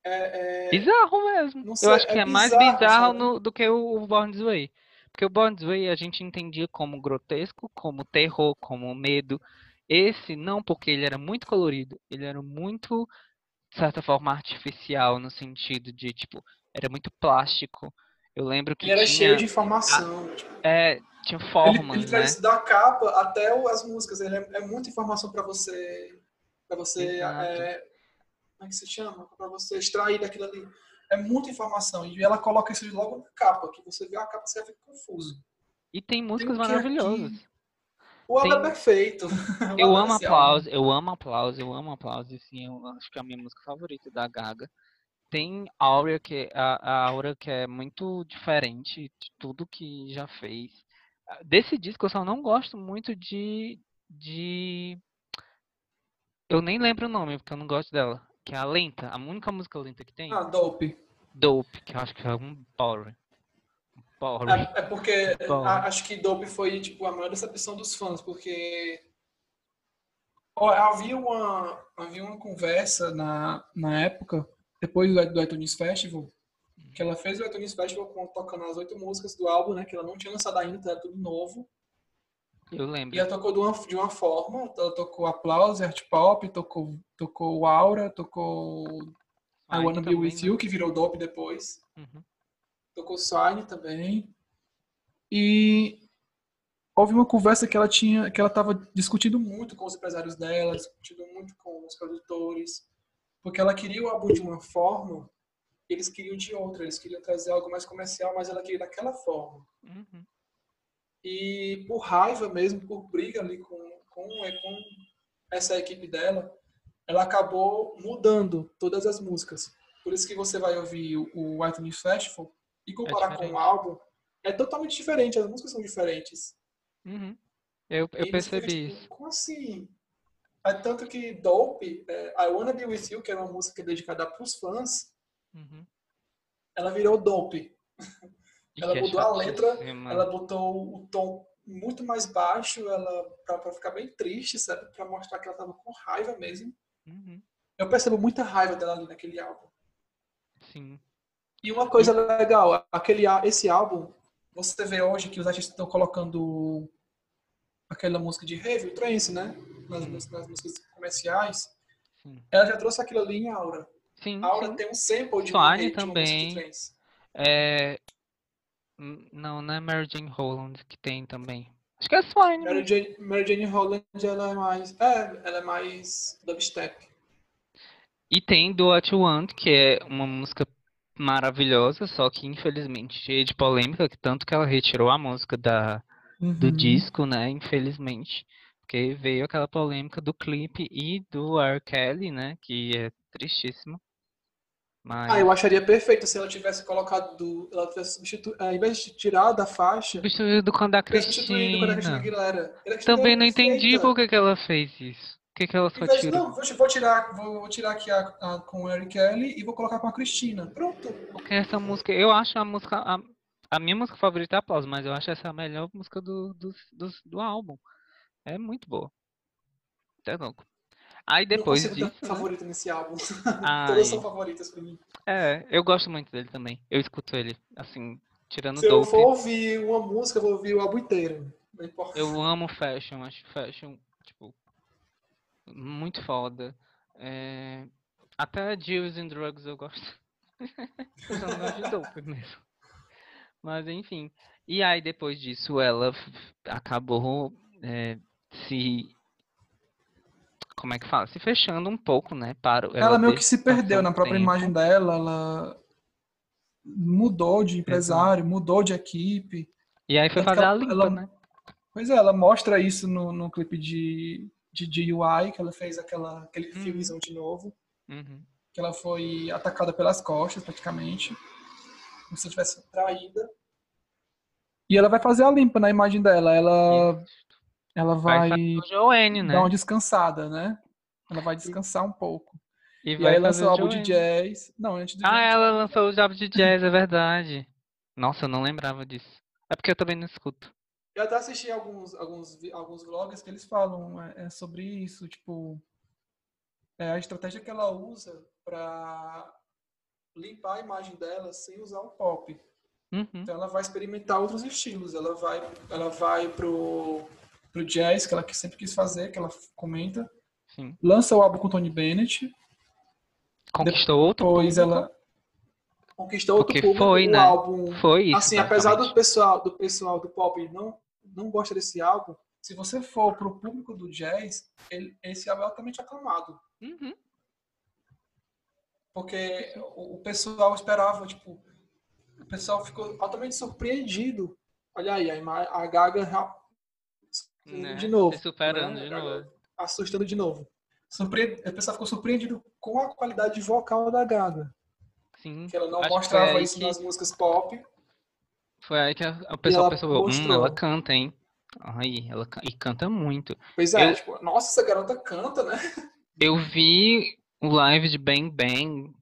É, é, Bizarro mesmo. sei, Eu acho que é é mais bizarro, no- do que o Born This Way. Porque o Born This Way a gente entendia como grotesco, como terror, como medo. Esse não, porque ele era muito colorido. Ele era muito, de certa forma, artificial, no sentido de, tipo, era muito plástico. Eu lembro que E era tinha, cheio de informação. tipo, é, tinha ele, formas, ele né? traz da capa até as músicas. Ele é, é muita informação para você. Para você. É, como é que se chama? Para você extrair daquilo ali. É muita informação. E ela coloca isso logo na capa. Que você vê a capa você fica confuso. E tem músicas que maravilhosas. aqui? O Tem- é perfeito. Eu amo aplauso, eu amo aplauso, eu amo aplauso, assim, eu acho que é a minha música favorita da Gaga. Tem Aura que a, a Aura que é muito diferente de tudo que já fez. Ah, Desse disco eu só não gosto muito de de eu nem lembro o nome porque eu não gosto dela, que é a lenta, a única música lenta que tem, Ah, Dope. Dope, que eu acho que é um power. É, é porque a- acho que Dope foi tipo a maior decepção dos fãs, porque havia uma havia uma conversa na, na época depois do, do iTunes Festival que ela fez o iTunes Festival com, tocando as oito músicas do álbum, né? Que ela não tinha lançado ainda, então era tudo novo. Eu lembro. E ela tocou de uma, de uma forma, ela tocou Applause, Art Pop, tocou, tocou Aura, tocou I Wanna Be With né? You, que virou Dope depois. Uhum. Tocou Sign também. E houve uma conversa que ela tinha, que ela estava discutindo muito com os empresários dela, discutindo muito com os produtores, porque ela queria o álbum de uma forma, eles queriam de outra, eles queriam trazer algo mais comercial, mas ela queria daquela forma. Uhum. E por raiva mesmo, por briga ali com, com, com essa equipe dela, ela acabou mudando todas as músicas. Por isso que você vai ouvir o, iTunes Festival e comparar com diferente. o álbum, é totalmente diferente, as músicas são diferentes. Uhum. Eu, eu E percebi isso. Como assim? É tanto que Dope, é, I Wanna Be With You, que era uma música dedicada para os fãs, Uhum. ela virou Dope. Ela é mudou a letra. Ela botou o tom muito mais baixo, ela pra ficar bem triste, sabe? Pra mostrar que ela tava com raiva mesmo. Uhum. Eu percebo muita raiva dela ali naquele álbum. Sim. E uma coisa legal, aquele, esse álbum, você vê hoje que os artistas estão colocando aquela música de rave, o trance, né? Nas, músicas- nas músicas comerciais. Sim. Ela já trouxe aquilo ali em Aura. Sim, Aura sim. tem um sample de, uma música também. de. É... hum, Não, não é Mary Jane Holland que tem também. Acho que é Swine. Mary mesmo. Jane, Mary Jane Holland, ela é mais... É, ela é mais dubstep. E tem Do What You Want, que é uma música maravilhosa, só que infelizmente cheia de polêmica, que tanto que ela retirou a música da, do Uhum. disco, né? Infelizmente. Porque veio aquela polêmica do clipe e do R. Kelly, né? Que é tristíssimo. Mas Ah, eu acharia perfeito se ela tivesse colocado do. Ela tivesse substituído. Ao invés de tirar da faixa, substituído com a tivesse substituído com a Cristina Cristina. Aguilera. Cristina Também não entendi por que que ela fez isso. Que que ela só tirou? não, vou, vou tirar, vou, tirar aqui a, a- com o Eric Kelly e vou colocar com a Cristina. Pronto. Porque essa música, eu acho a música, a, a minha música favorita é Aplauso, mas eu acho essa a melhor música do, do, do, do álbum. É muito boa. Até louco. Aí depois consigo disso, ter né? favorita nesse álbum. Ai, Todas são favoritas pra mim. é, eu gosto muito dele também. Eu escuto ele, assim, tirando Se eu Dope. for ouvir uma música, eu vou ouvir o álbum inteiro. Não importa. Eu amo Fashion, acho Fashion, muito foda. É, até Deals and Drugs eu gosto. eu não gosto de Dope mesmo. Mas enfim. E aí depois disso ela acabou é, se. Como é que fala? Se fechando um pouco, né? Para, Ela, meio que se perdeu na própria tempo. imagem dela. Ela mudou de empresário, mudou de equipe. E aí foi fazer a ela- limpa, ela- né? Pois é, ela mostra isso no, no clipe de, de DUI, que ela fez aquela, aquele Uhum. filmezão de novo, Uhum. que ela foi atacada pelas costas, praticamente, como se tivesse traída. E ela vai fazer a limpa na imagem dela, ela, Isso. ela Vai vai Joanne, né? dar uma descansada, né? Ela vai descansar um pouco. E E vai aí lança o álbum de jazz. Não, antes do Ah, jazz, ela lançou o Job de Jazz, é verdade. Nossa, eu não lembrava disso. É porque eu também não escuto. Eu até assisti alguns, alguns, alguns vlogs que eles falam é, é sobre isso, tipo, é a estratégia que ela usa pra limpar a imagem dela sem usar o pop. Uhum. Então ela vai experimentar outros estilos. Ela vai, ela vai pro, pro jazz, que ela sempre quis fazer, que ela comenta. Sim. Lança o álbum com Tony Bennett. Conquistou outro Depois público. ela conquistou outro Porque público. foi, né? álbum Foi isso. assim, apesar do pessoal do pessoal do pop não não gosta desse álbum, se você for pro público do jazz, ele- esse álbum é altamente aclamado, Uhum. porque o, o pessoal esperava, tipo, o pessoal ficou altamente surpreendido. Olha aí, a, a Gaga Né? de novo, Se superando né? de novo. assustando de novo. Surpre... O pessoal ficou surpreendido com a qualidade vocal da Gaga, Sim. que ela não Acho mostrava aí isso que- nas músicas pop. Foi aí que a, a pessoa ela pensou, hum, ela canta, hein? Aí, ela e canta muito. Pois é, Eu- tipo, nossa, essa garota canta, né? Eu vi o live de Bang Bang,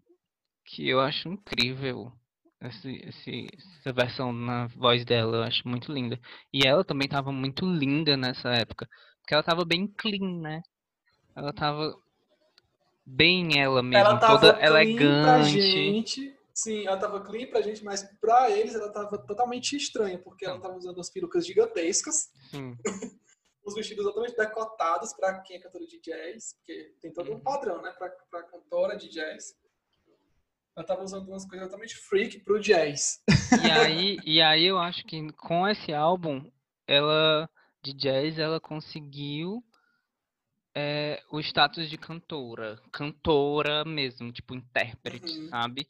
que eu acho incrível. Esse, esse- essa versão na voz dela, eu acho muito linda. E ela também tava muito linda nessa época. Porque ela tava bem clean, né? Ela tava bem ela mesmo, ela toda elegante. Sim, ela tava clean pra gente, mas pra eles ela tava totalmente estranha, porque ela Sim. tava usando umas perucas gigantescas, Sim, os vestidos totalmente decotados pra quem é cantora de jazz, porque tem todo um Uhum. padrão, né, pra, pra cantora de jazz. Ela tava usando umas coisas totalmente freak pro jazz. E aí, e aí eu acho que com esse álbum, ela de jazz, ela conseguiu é, o status de cantora, cantora mesmo, tipo intérprete, Uhum. sabe?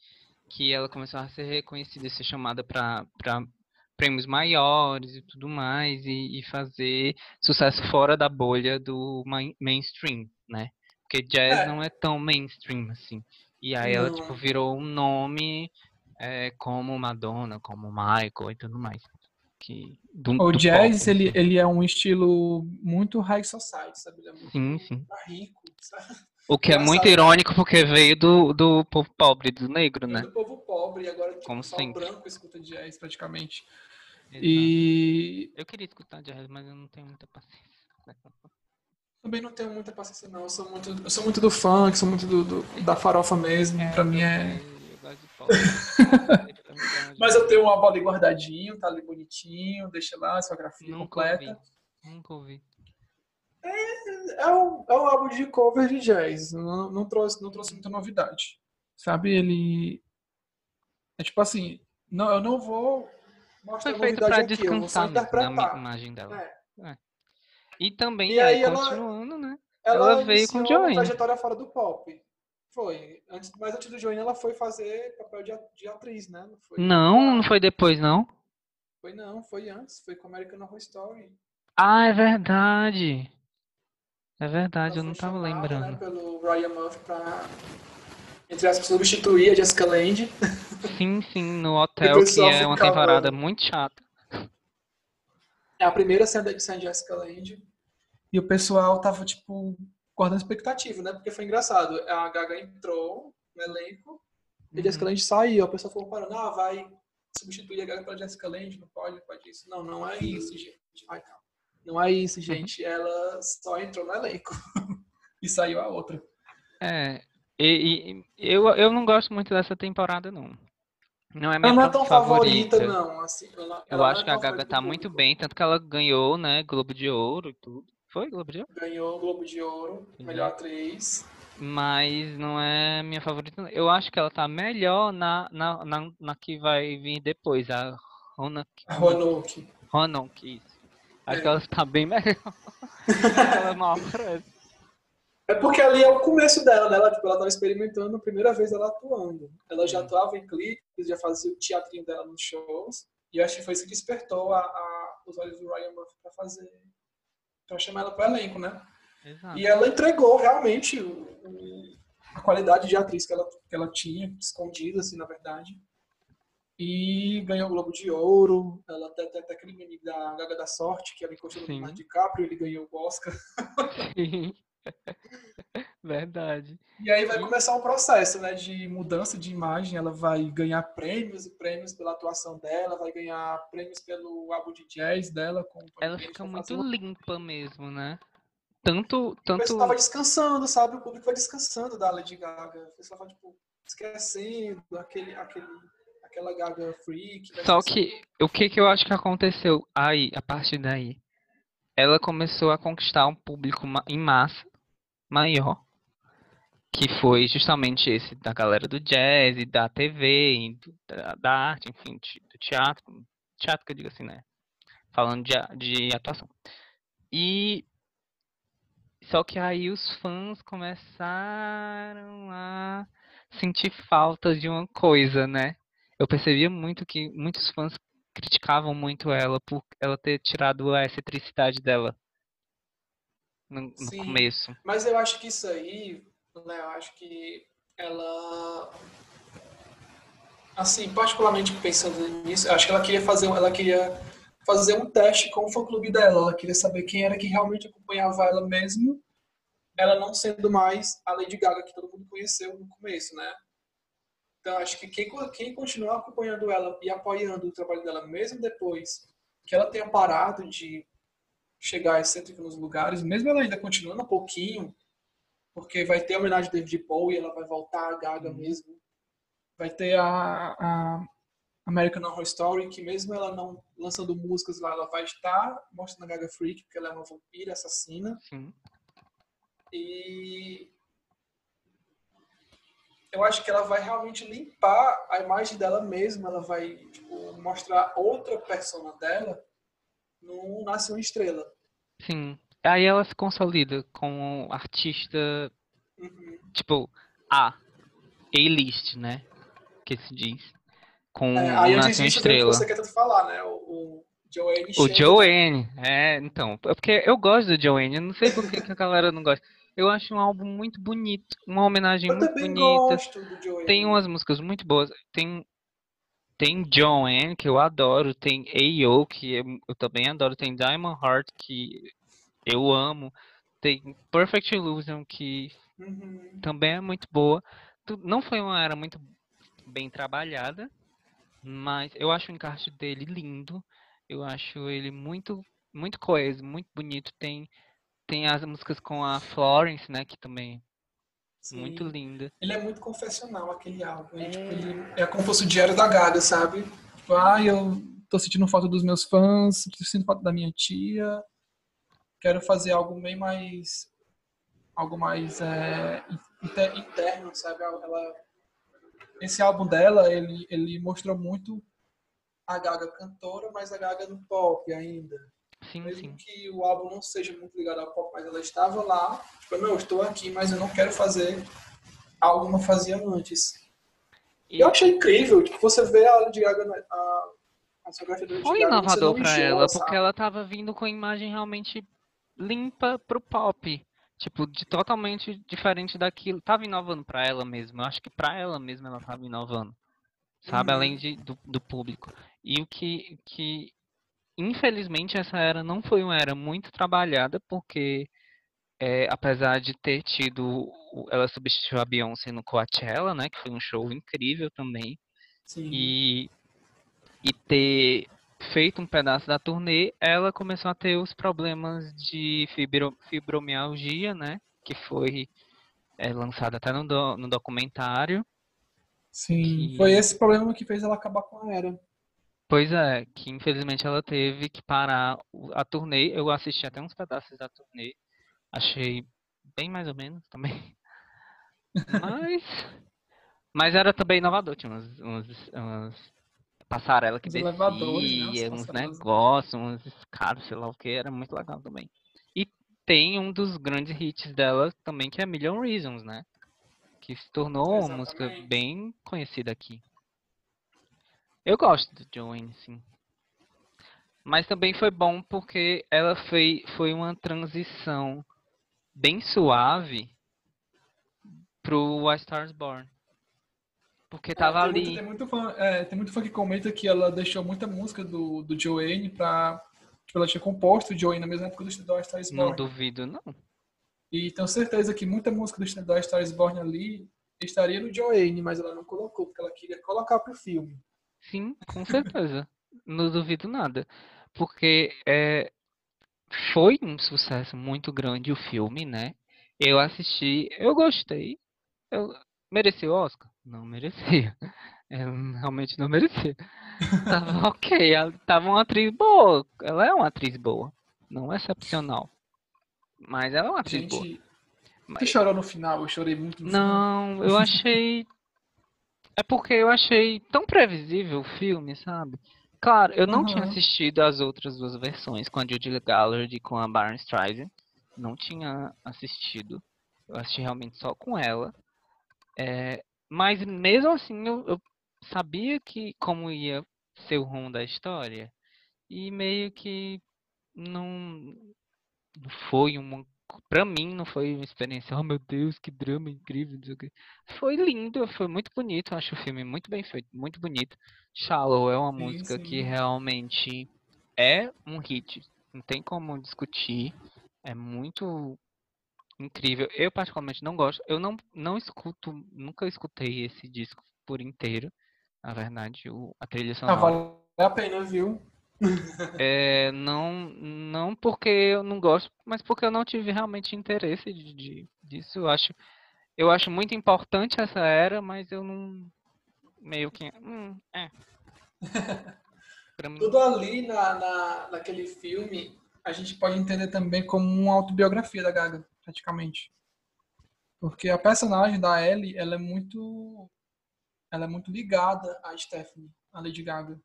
Que ela começou a ser reconhecida, ser chamada para prêmios maiores e tudo mais, e, e fazer sucesso fora da bolha do main- mainstream, né? Porque jazz É. não é tão mainstream assim. E aí ela, tipo, virou um nome é, como Madonna, como Michael e tudo mais. Que, do, O do jazz, pop, ele, assim. ele é um estilo muito high society, sabe? Ele é muito Sim, sim. rico, sabe? O que é muito Engraçado. irônico porque veio do, do povo pobre, do negro, né? do povo pobre, e agora tipo, Como só sempre. branco escuta jazz praticamente. Exato. E Eu queria escutar jazz, mas eu não tenho muita paciência. também não tenho muita paciência não, eu sou muito, eu sou muito do funk, sou muito do, do- da farofa mesmo, pra mim é... Eu gosto de pop. Mas eu tenho uma bola ali guardadinho, tá ali bonitinho, deixa lá a sua grafia Nunca completa. ouvi. Nunca ouvi. É um, é um álbum de cover de jazz, não, não trouxe, não trouxe muita novidade. Sabe, ele... É tipo assim, não, eu não vou mostrar Foi feito novidade pra aqui, eu vou só interpretar. imagem dela. É. E também, E aí, aí ela- continuando, né? Ela, Ela veio com Joanne. uma trajetória fora do pop. Foi. Antes, mas antes do Joanne, ela foi fazer papel de, de atriz, né? Não foi, Não, não foi depois, não. Foi não, foi antes. Foi com American Horror Story. Ah, é verdade. É verdade, eu não foi tava chamada, lembrando. Né, pelo Ryan Murphy pra, entre aspas, substituir a Jessica Lange. Sim, sim, no hotel, que é uma temporada muito chata. É a primeira cena de Jessica Lange. E o pessoal tava, tipo, guardando expectativa, né? Porque foi engraçado. A Gaga entrou no elenco e a Jessica Uhum. Lange saiu. O pessoal falou parando, ah, vai substituir a Gaga pela Jessica Lange, não pode, não pode isso. Não, não é isso, gente. Ai, calma. Não é isso, gente. Ela só entrou no elenco. e saiu a outra. É, e, e- eu, eu não gosto muito dessa temporada, não. Não é minha Ela não é tão favorita. favorita, não. Assim, ela, Eu ela não acho é que a Gaga tá muito bem, tanto que ela ganhou, né, Globo de Ouro e tudo. Foi Globo de Ouro? Ganhou Globo de Ouro, melhor atriz. Mas não é minha favorita. não. Eu acho que ela tá melhor na, na, na, na que vai vir depois, a Ronak. A Roanoke. Ronak, isso. Acho É. que ela tá bem melhor. ela não aparece. É porque ali é o começo dela, né? Ela, tipo, ela tava experimentando a primeira vez ela atuando. Ela já Uhum. atuava em clipes, já fazia o teatrinho dela nos shows. E eu acho que foi isso que despertou a, a- os olhos do Ryan Murphy pra fazer. pra chamar ela pro elenco, né? Exato. E ela entregou realmente o- o- a qualidade de atriz que ela, que ela tinha, escondida, assim, na verdade. E ganhou o Globo de Ouro. Ela até tem até aquele meme da Gaga da Sorte, que ela encostou no Sim. Leonardo DiCaprio, ele ganhou o Oscar. Sim. Verdade. E aí vai começar um processo, né, de mudança de imagem. Ela vai ganhar prêmios e prêmios pela atuação dela, vai ganhar prêmios pelo álbum de jazz dela. Com ela fica muito limpa mesmo, né? Tanto, tanto... O pessoal vai descansando, sabe? O público vai descansando da Lady Gaga. O pessoal vai, tipo, esquecendo aquele, aquele, aquela Gaga freak. Só que, o que que eu acho que aconteceu aí, a partir daí? Ela começou a conquistar um público em massa maior, que foi justamente esse da galera do jazz, e da TV, do, da, da, arte, enfim, do teatro, teatro que eu digo assim, né? Falando de, de atuação. E só que aí os fãs começaram a sentir falta de uma coisa, né? Eu percebia muito que muitos fãs criticavam muito ela por ela ter tirado a excentricidade dela no, no começo. Mas eu acho que isso aí, né, eu acho que ela assim, particularmente pensando nisso, acho que ela queria fazer, ela queria fazer um teste com o fã-clube dela. Ela queria saber quem era que realmente acompanhava ela mesmo, ela não sendo mais a Lady Gaga que todo mundo conheceu no começo, né? Então, acho que quem, quem continuar acompanhando ela e apoiando o trabalho dela, mesmo depois que ela tenha parado de chegar excêntrica nos lugares, mesmo ela ainda continuando um pouquinho, porque vai ter a homenagem de David Bowie, ela vai voltar a Gaga uhum. mesmo. Vai ter a, a American Horror Story, que mesmo ela não lançando músicas lá, ela vai estar mostrando a Gaga Freak, porque ela é uma vampira assassina. Sim. E eu acho que ela vai realmente limpar a imagem dela mesma, ela vai tipo, mostrar outra persona dela no Nasce uma Estrela. Sim. Aí ela se consolida como artista, uhum. tipo, A, A-list, né? Que se diz. Com é, aí Nasce uma Estrela. Você quer tanto falar, né? O, o Joanne. O Joanne, é, então. Porque eu gosto do Joanne, eu não sei por que, que a galera não gosta. Eu acho um álbum muito bonito, uma homenagem eu muito bonita. Tem umas músicas muito boas. Tem tem Joanne, que eu adoro, tem A.O., que eu também adoro, tem Diamond Heart, que eu amo, tem Perfect Illusion, que uhum. também é muito boa. Não foi uma era muito bem trabalhada, mas eu acho o encaixe dele lindo, eu acho ele muito muito coeso, muito bonito. Tem tem as músicas com a Florence, né, que também Sim. muito linda. Ele é muito confessional, aquele álbum. Ele, é... Tipo, ele é como fosse o diário da Gaga, sabe? Tipo, ah, eu tô sentindo falta dos meus fãs, tô sentindo falta da minha tia. Quero fazer algo bem mais. algo mais é, interno, sabe? Ela, esse álbum dela, ele, ele mostrou muito a Gaga cantora, mas a Gaga no pop ainda. Sim, Mesmo sim. que o álbum não seja muito ligado ao pop, mas ela estava lá, tipo, não, eu estou aqui, mas eu não quero fazer algo que não fazia antes. E... Eu achei incrível, tipo, você vê a Lady Gaga, a, a Foi inovador para ela, sabe? porque ela estava vindo com a imagem realmente limpa pro pop. Tipo, de totalmente diferente daquilo. Tava inovando para ela mesma. Eu acho que para ela mesma ela tava inovando. Sabe? Uhum. Além de, do, do público. E o que, que infelizmente essa era não foi uma era muito trabalhada porque é, apesar de ter tido ela substituiu a Beyoncé no Coachella, né, que foi um show incrível também, Sim. e e ter feito um pedaço da turnê, ela começou a ter os problemas de fibro, fibromialgia, né, que foi é, lançado até no, do, no documentário. Sim, que... foi esse problema que fez ela acabar com a era. Pois é, que infelizmente ela teve que parar a turnê. Eu assisti até uns pedaços da turnê. Achei bem mais ou menos também. Mas. Mas era também inovador, tinha uns, uns, uns passarela que descia, né? uns negócios, uns escadas, sei lá o que, era muito legal também. E tem um dos grandes hits dela também, que é Million Reasons, né? Que se tornou Exatamente. uma música bem conhecida aqui. Eu gosto do Joanne, sim. Mas também foi bom porque ela foi, foi uma transição bem suave pro A Stars Born. Porque tava é, tem ali. Muito, tem, muito fã, é, tem muito fã que comenta que ela deixou muita música do, do Joanne pra. Tipo, ela tinha composto o Joanne na mesma época do Stars Born. Não duvido, não. E tenho certeza que muita música do Star is Born ali estaria no Joanne, mas ela não colocou, porque ela queria colocar pro filme. Sim, com certeza. não duvido nada. Porque é, foi um sucesso muito grande o filme, né? Eu assisti, eu gostei. Eu mereci o Oscar? Não merecia. Eu realmente não merecia. Tava ok, ela tava uma atriz boa. Ela é uma atriz boa. Não excepcional. Mas ela é uma atriz boa. Gente, você chorou no final? Eu chorei muito no Não, final. eu achei. É porque eu achei tão previsível o filme, sabe? Claro, eu não tinha Aham. assistido as outras duas versões, com a Judy Gallard e com a Barbra Streisand. Não tinha assistido. Eu assisti realmente só com ela. É, mas mesmo assim, eu, eu sabia que como ia ser o rumo da história. E meio que não foi uma. Pra mim, não foi uma experiência. Oh meu Deus, que drama incrível. não sei o quê. Foi lindo, foi muito bonito. Acho o filme muito bem feito, muito bonito. Shallow é uma Sim, música que sim. realmente é um hit. Não tem como discutir. É muito incrível. Eu particularmente não gosto. Eu não, não escuto, nunca escutei esse disco por inteiro. Na verdade, o, a trilha Ah, sonora. vale a pena, viu? É, não, não porque eu não gosto, mas porque eu não tive realmente interesse de, de- disso. Eu acho, eu acho muito importante essa era, mas eu não meio que, hum, é. Tudo ali na, na, naquele filme a gente pode entender também como uma autobiografia da Gaga, praticamente. Porque a personagem da Ellie, ela é muito ela é muito ligada a Stephanie, a Lady Gaga.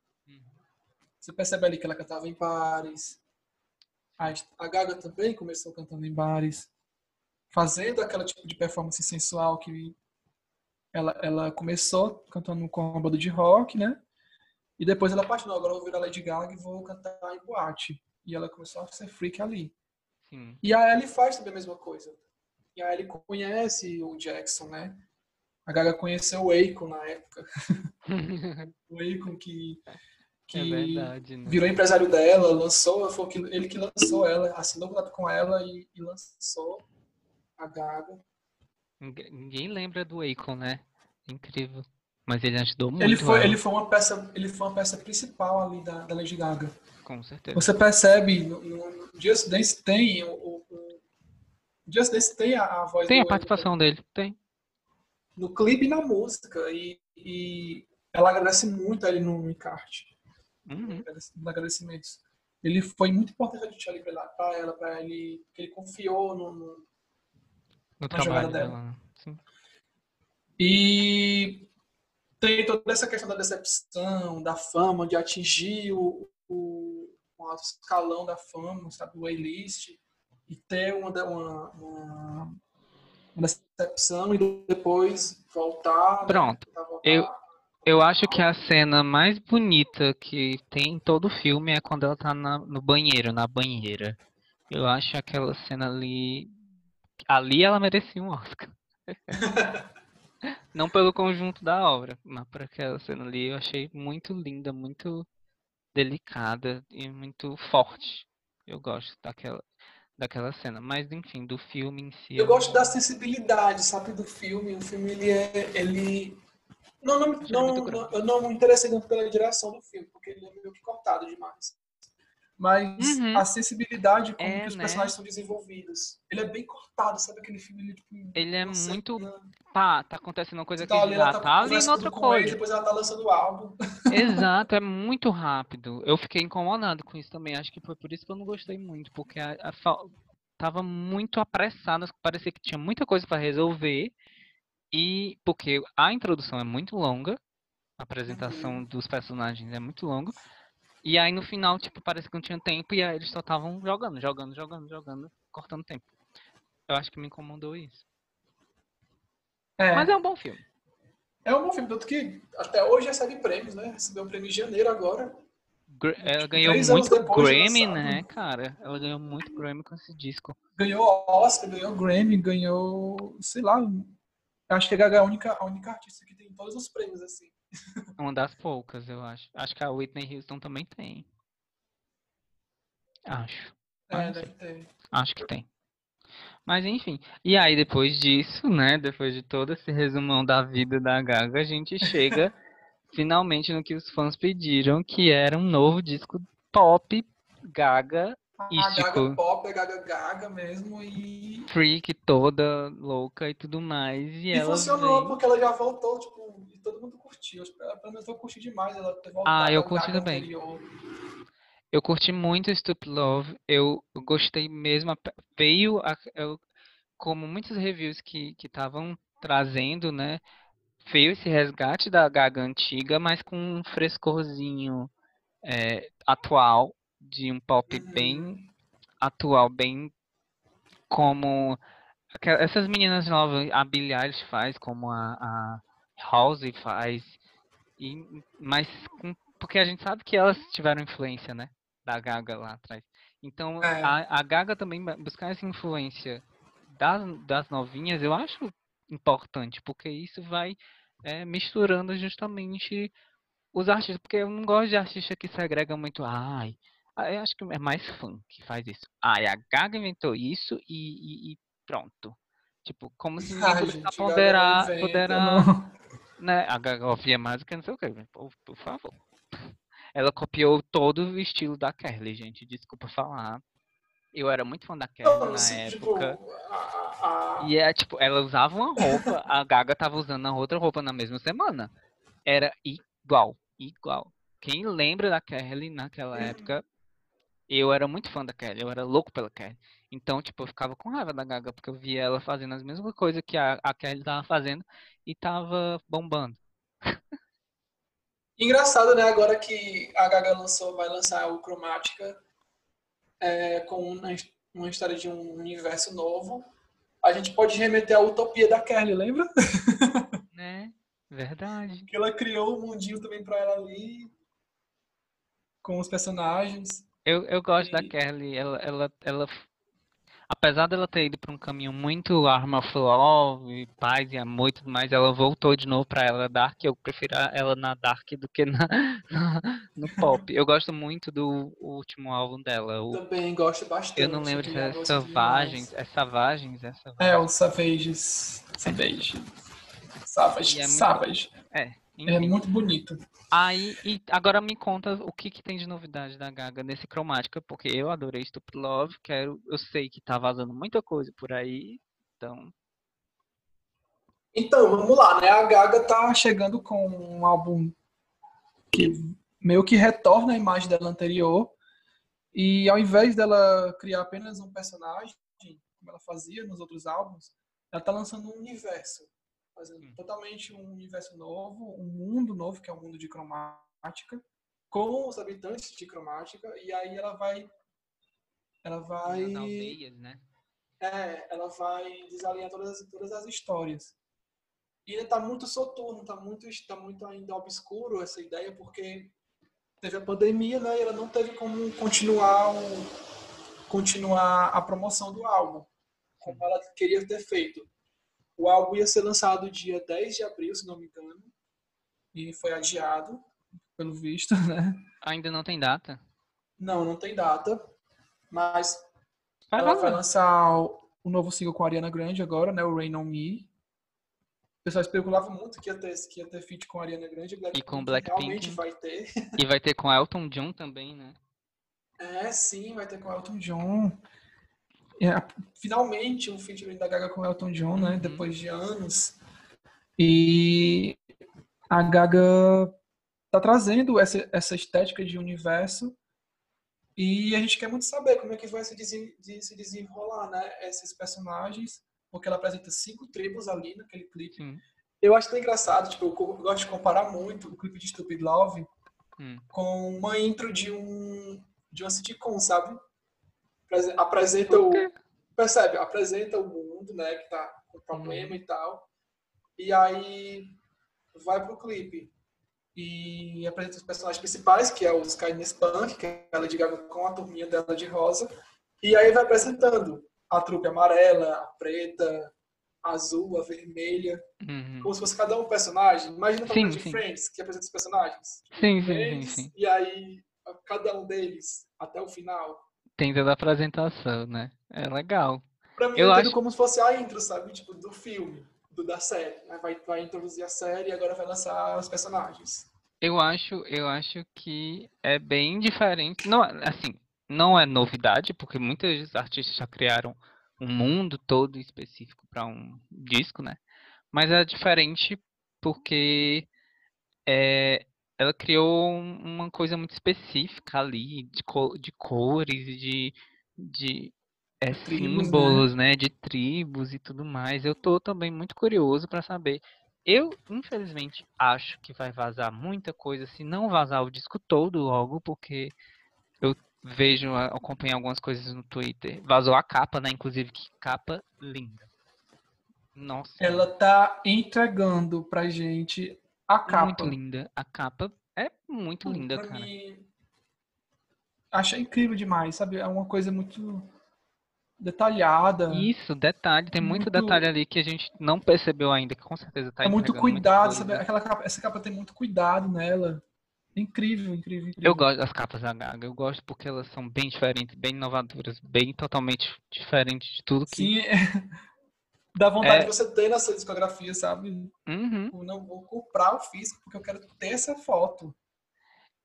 Você percebe ali que ela cantava em bares. A, a Gaga também começou cantando em bares, fazendo aquele tipo de performance sensual que ela, ela começou cantando com uma banda de rock, né? E depois ela apaixonou, agora eu vou virar Lady Gaga e vou cantar em boate. E ela começou a ser freak ali. sim, E a Ellie faz também a mesma coisa. E a Ellie conhece o Jackson, né? A Gaga conheceu o Akon na época. O Akon que, que é verdade, né? virou empresário dela, lançou, foi ele que lançou ela, assinou o contrato com ela e, e lançou a Gaga. Ninguém, lembra do Akon, né? Incrível. Mas ele ajudou muito Ele foi, ela, ele foi uma peça, ele foi uma peça principal ali da, da Lady Gaga. com certeza. Você percebe, no, no Just Dance tem o, o, o Just Dance tem a, a voz Tem a Akon participação dele, tem. no clipe e na música e, e ela agradece muito a ele no encarte, Uhum. nos agradecimentos. Ele foi muito importante ali para ela, para ele, que ele confiou no, no No trabalho dela. dela. né? Sim. E tem toda essa questão da decepção, da fama, de atingir o, o, o alto escalão da fama, sabe, o A-list, e ter uma, uma, uma, uma decepção e depois voltar. né, Pronto. voltar. Eu- Eu acho que a cena mais bonita que tem em todo o filme é quando ela tá na- no banheiro, na banheira. Eu acho aquela cena ali. Ali ela merecia um Oscar. Não pelo conjunto da obra, mas por aquela cena ali eu achei muito linda, muito delicada e muito forte. Eu gosto daquela, daquela cena. Mas enfim, do filme em si. Eu gosto da sensibilidade, sabe, do filme. O filme, ele é... Ele... Não, não, não, eu não me interessei tanto pela direção do filme, porque ele é meio que cortado demais. Mas Uhum. a sensibilidade como É, que os né? personagens são desenvolvidos. Ele é bem cortado, sabe aquele filme? Ele, tipo, Ele é muito. cena, Pá, tá acontecendo uma coisa você aqui, tá ali, ela tá, tá ali conversando noutra com ele, coisa. depois ela tá lançando o álbum. Exato, é muito rápido. Eu fiquei incomodado com isso também. Acho que foi por isso que eu não gostei muito, porque a, a tava muito apressado, parecia que tinha muita coisa para resolver. E porque a introdução é muito longa, a apresentação Uhum. dos personagens é muito longa. E aí no final, tipo, parece que não tinha tempo e aí eles só estavam jogando, jogando, jogando, jogando, cortando tempo. Eu acho que me incomodou isso. É, Mas é um bom filme. é um bom filme, tanto que até hoje recebe prêmios, né? Recebeu um prêmio em janeiro agora. Gra- Ela ganhou três anos muito Grammy, né, cara? Ela ganhou muito Grammy com esse disco. Ganhou Oscar, ganhou Grammy, ganhou, sei lá, acho que a Gaga é a única, a única artista que tem todos os prêmios, assim. Uma das poucas, eu acho. Acho que a Whitney Houston também tem. Acho. É, deve ter. Acho que tem. Mas enfim. E aí, depois disso, né? Depois de todo esse resumão da vida da Gaga, a gente chega finalmente no que os fãs pediram, que era um novo disco pop Gaga A Ístico. Gaga pop, a Gaga Gaga mesmo, e, freak toda louca e tudo mais. E, e funcionou, vem- porque ela já voltou, tipo, e todo mundo curtiu. Pelo menos eu curti demais ela ter voltado. Ah, eu curti Gaga também. anterior. Eu curti muito Stupid Love. Eu gostei mesmo. Veio a- eu- como muitos reviews que que estavam trazendo, né? Veio esse resgate da Gaga antiga, mas com um frescorzinho é, atual, de um pop Uhum. bem atual, bem como essas meninas novas, a Billie Eilish faz, como a, a Halsey faz, e, mas com- porque a gente sabe que elas tiveram influência, né, da Gaga lá atrás. Então É. a, a Gaga também buscar essa influência das, das novinhas, eu acho importante, porque isso vai é, misturando justamente os artistas, porque eu não gosto de artista que segrega muito, ai, ah, eu acho que é mais fã que faz isso. Ai, a Gaga inventou isso e, e- e pronto. Tipo, como se pudesse gente, ponderar, inventa, ponderar, não. né? A Gaga ouvia mais do que não sei o que, por, por favor. Ela copiou todo o estilo da Kelly, gente, desculpa falar. Eu era muito fã da Kelly na assim, tipo, época. a- a- a- E é tipo, ela usava uma roupa, a Gaga tava usando a outra roupa na mesma semana. Era igual, igual. Quem lembra da Kelly naquela Uhum. época, eu era muito fã da Kelly, eu era louco pela Kelly. Então, tipo, eu ficava com raiva da Gaga, porque eu via ela fazendo as mesmas coisas que a, a Kelly tava fazendo e tava bombando. Engraçado, né? Agora que a Gaga lançou, vai lançar o Chromatica é, com uma, uma história de um universo novo, a gente pode remeter à utopia da Kelly, lembra? Né? Verdade. Que ela criou um mundinho também pra ela ali, com os personagens. Eu, eu gosto da E- Kelly, ela, ela, ela, apesar dela ter ido pra um caminho muito Arma of Love, paz e amor e tudo mais, ela voltou de novo pra ela Dark, eu prefiro ela na Dark do que na, na- no pop. Eu gosto muito do último álbum dela, o, Também gosto bastante. eu não lembro se é álbum, assim, Savagens, é Savagens, é Savagens. É, o Savages. Savage. Savage. É muito- Savage. É, É enfim. muito bonito. Aí, e agora me conta o que que tem de novidade da Gaga nesse Chromatica, porque eu adorei Stupid Love, quero, eu sei que tá vazando muita coisa por aí, então, Então, vamos lá, né? A Gaga tá chegando com um álbum que meio que retorna a imagem dela anterior. E ao invés dela criar apenas um personagem, como ela fazia nos outros álbuns, ela tá lançando um universo. Fazendo Hum. totalmente um universo novo, um mundo novo, que é o mundo de cromática, com os habitantes de cromática. E aí ela vai. Ela vai. nas aldeias, né? É, ela vai desalinhar todas, todas as histórias. E ainda tá muito soturno, tá muito, tá muito ainda obscuro essa ideia, porque teve a pandemia, né? E ela não teve como continuar, o, continuar a promoção do álbum, como ela queria ter feito. O álbum ia ser lançado dia 10 de abril, se não me engano, e foi adiado, pelo visto, né? Ainda não tem data? Não, não tem data, mas Vai ela vai lançar o, o novo single com a Ariana Grande agora, né? O Rain On Me. O pessoal especulava muito que ia ter, que ia ter feat com a Ariana Grande. E com Blackpink Blackpink. Realmente vai ter. E vai ter com Elton John também, né? É, sim, vai ter com Elton John. É, finalmente um featuring da Gaga com Elton John, né? Uhum. Depois de anos. E a Gaga tá trazendo essa, essa estética de universo. E a gente quer muito saber como é que vai se, desen- de- se desenrolar, né? Esses personagens. Porque ela apresenta cinco tribos ali naquele clipe. Sim. Eu acho tão engraçado, tipo, eu gosto de comparar muito o clipe de Stupid Love Hum. com uma intro de um de uma sitcom, sabe? Prese- Apresenta o percebe, apresenta o mundo, né, que tá com problema e tal. E aí vai pro clipe e apresenta os personagens principais, que é o Sky Punk, que é a Lady Gaga com a turminha dela de rosa. E aí vai apresentando a trupe amarela, a preta, a azul, a vermelha, Uhum. como se fosse cada um personagem. Imagina o Sim, de sim. Friends, que apresenta os personagens. Sim, sim, sim, Friends, sim. E aí, cada um deles, até o final. Tem toda a apresentação, né? É legal. Pra mim, Eu eu, acho- como se fosse a intro, sabe? Tipo, do filme, do, da série. Aí Vai, vai introduzir a série e agora vai lançar os personagens. Eu acho, eu acho que é bem diferente. Não, assim, não é novidade, porque muitos artistas já criaram um mundo todo específico para um disco, né? Mas é diferente porque é, ela criou um- uma coisa muito específica ali, de, co- de cores, e de, de é, Tribos, né? símbolos, né? De tribos e tudo mais. Eu tô também muito curioso para saber. Eu, infelizmente, acho que vai vazar muita coisa, se não vazar o disco todo logo, porque eu vejo, acompanho algumas coisas no Twitter. Vazou a capa, né? Inclusive, que capa linda. Nossa, Ela tá entregando pra gente a capa. muito linda. A capa é muito linda, Pra cara. mim, achei incrível demais, sabe? É uma coisa muito detalhada. Isso, detalhe, tem muito, Muito- detalhe ali que a gente não percebeu ainda, que com certeza tá é muito cuidado, sabe? Aquela capa, essa capa tem muito cuidado nela. Incrível, incrível, incrível. Eu gosto das capas da Gaga, eu gosto porque elas são bem diferentes, bem inovadoras, bem totalmente diferentes de tudo que. Sim, dá vontade É. de você ter na sua discografia, sabe? Uhum. Eu não vou comprar o físico porque eu quero ter essa foto.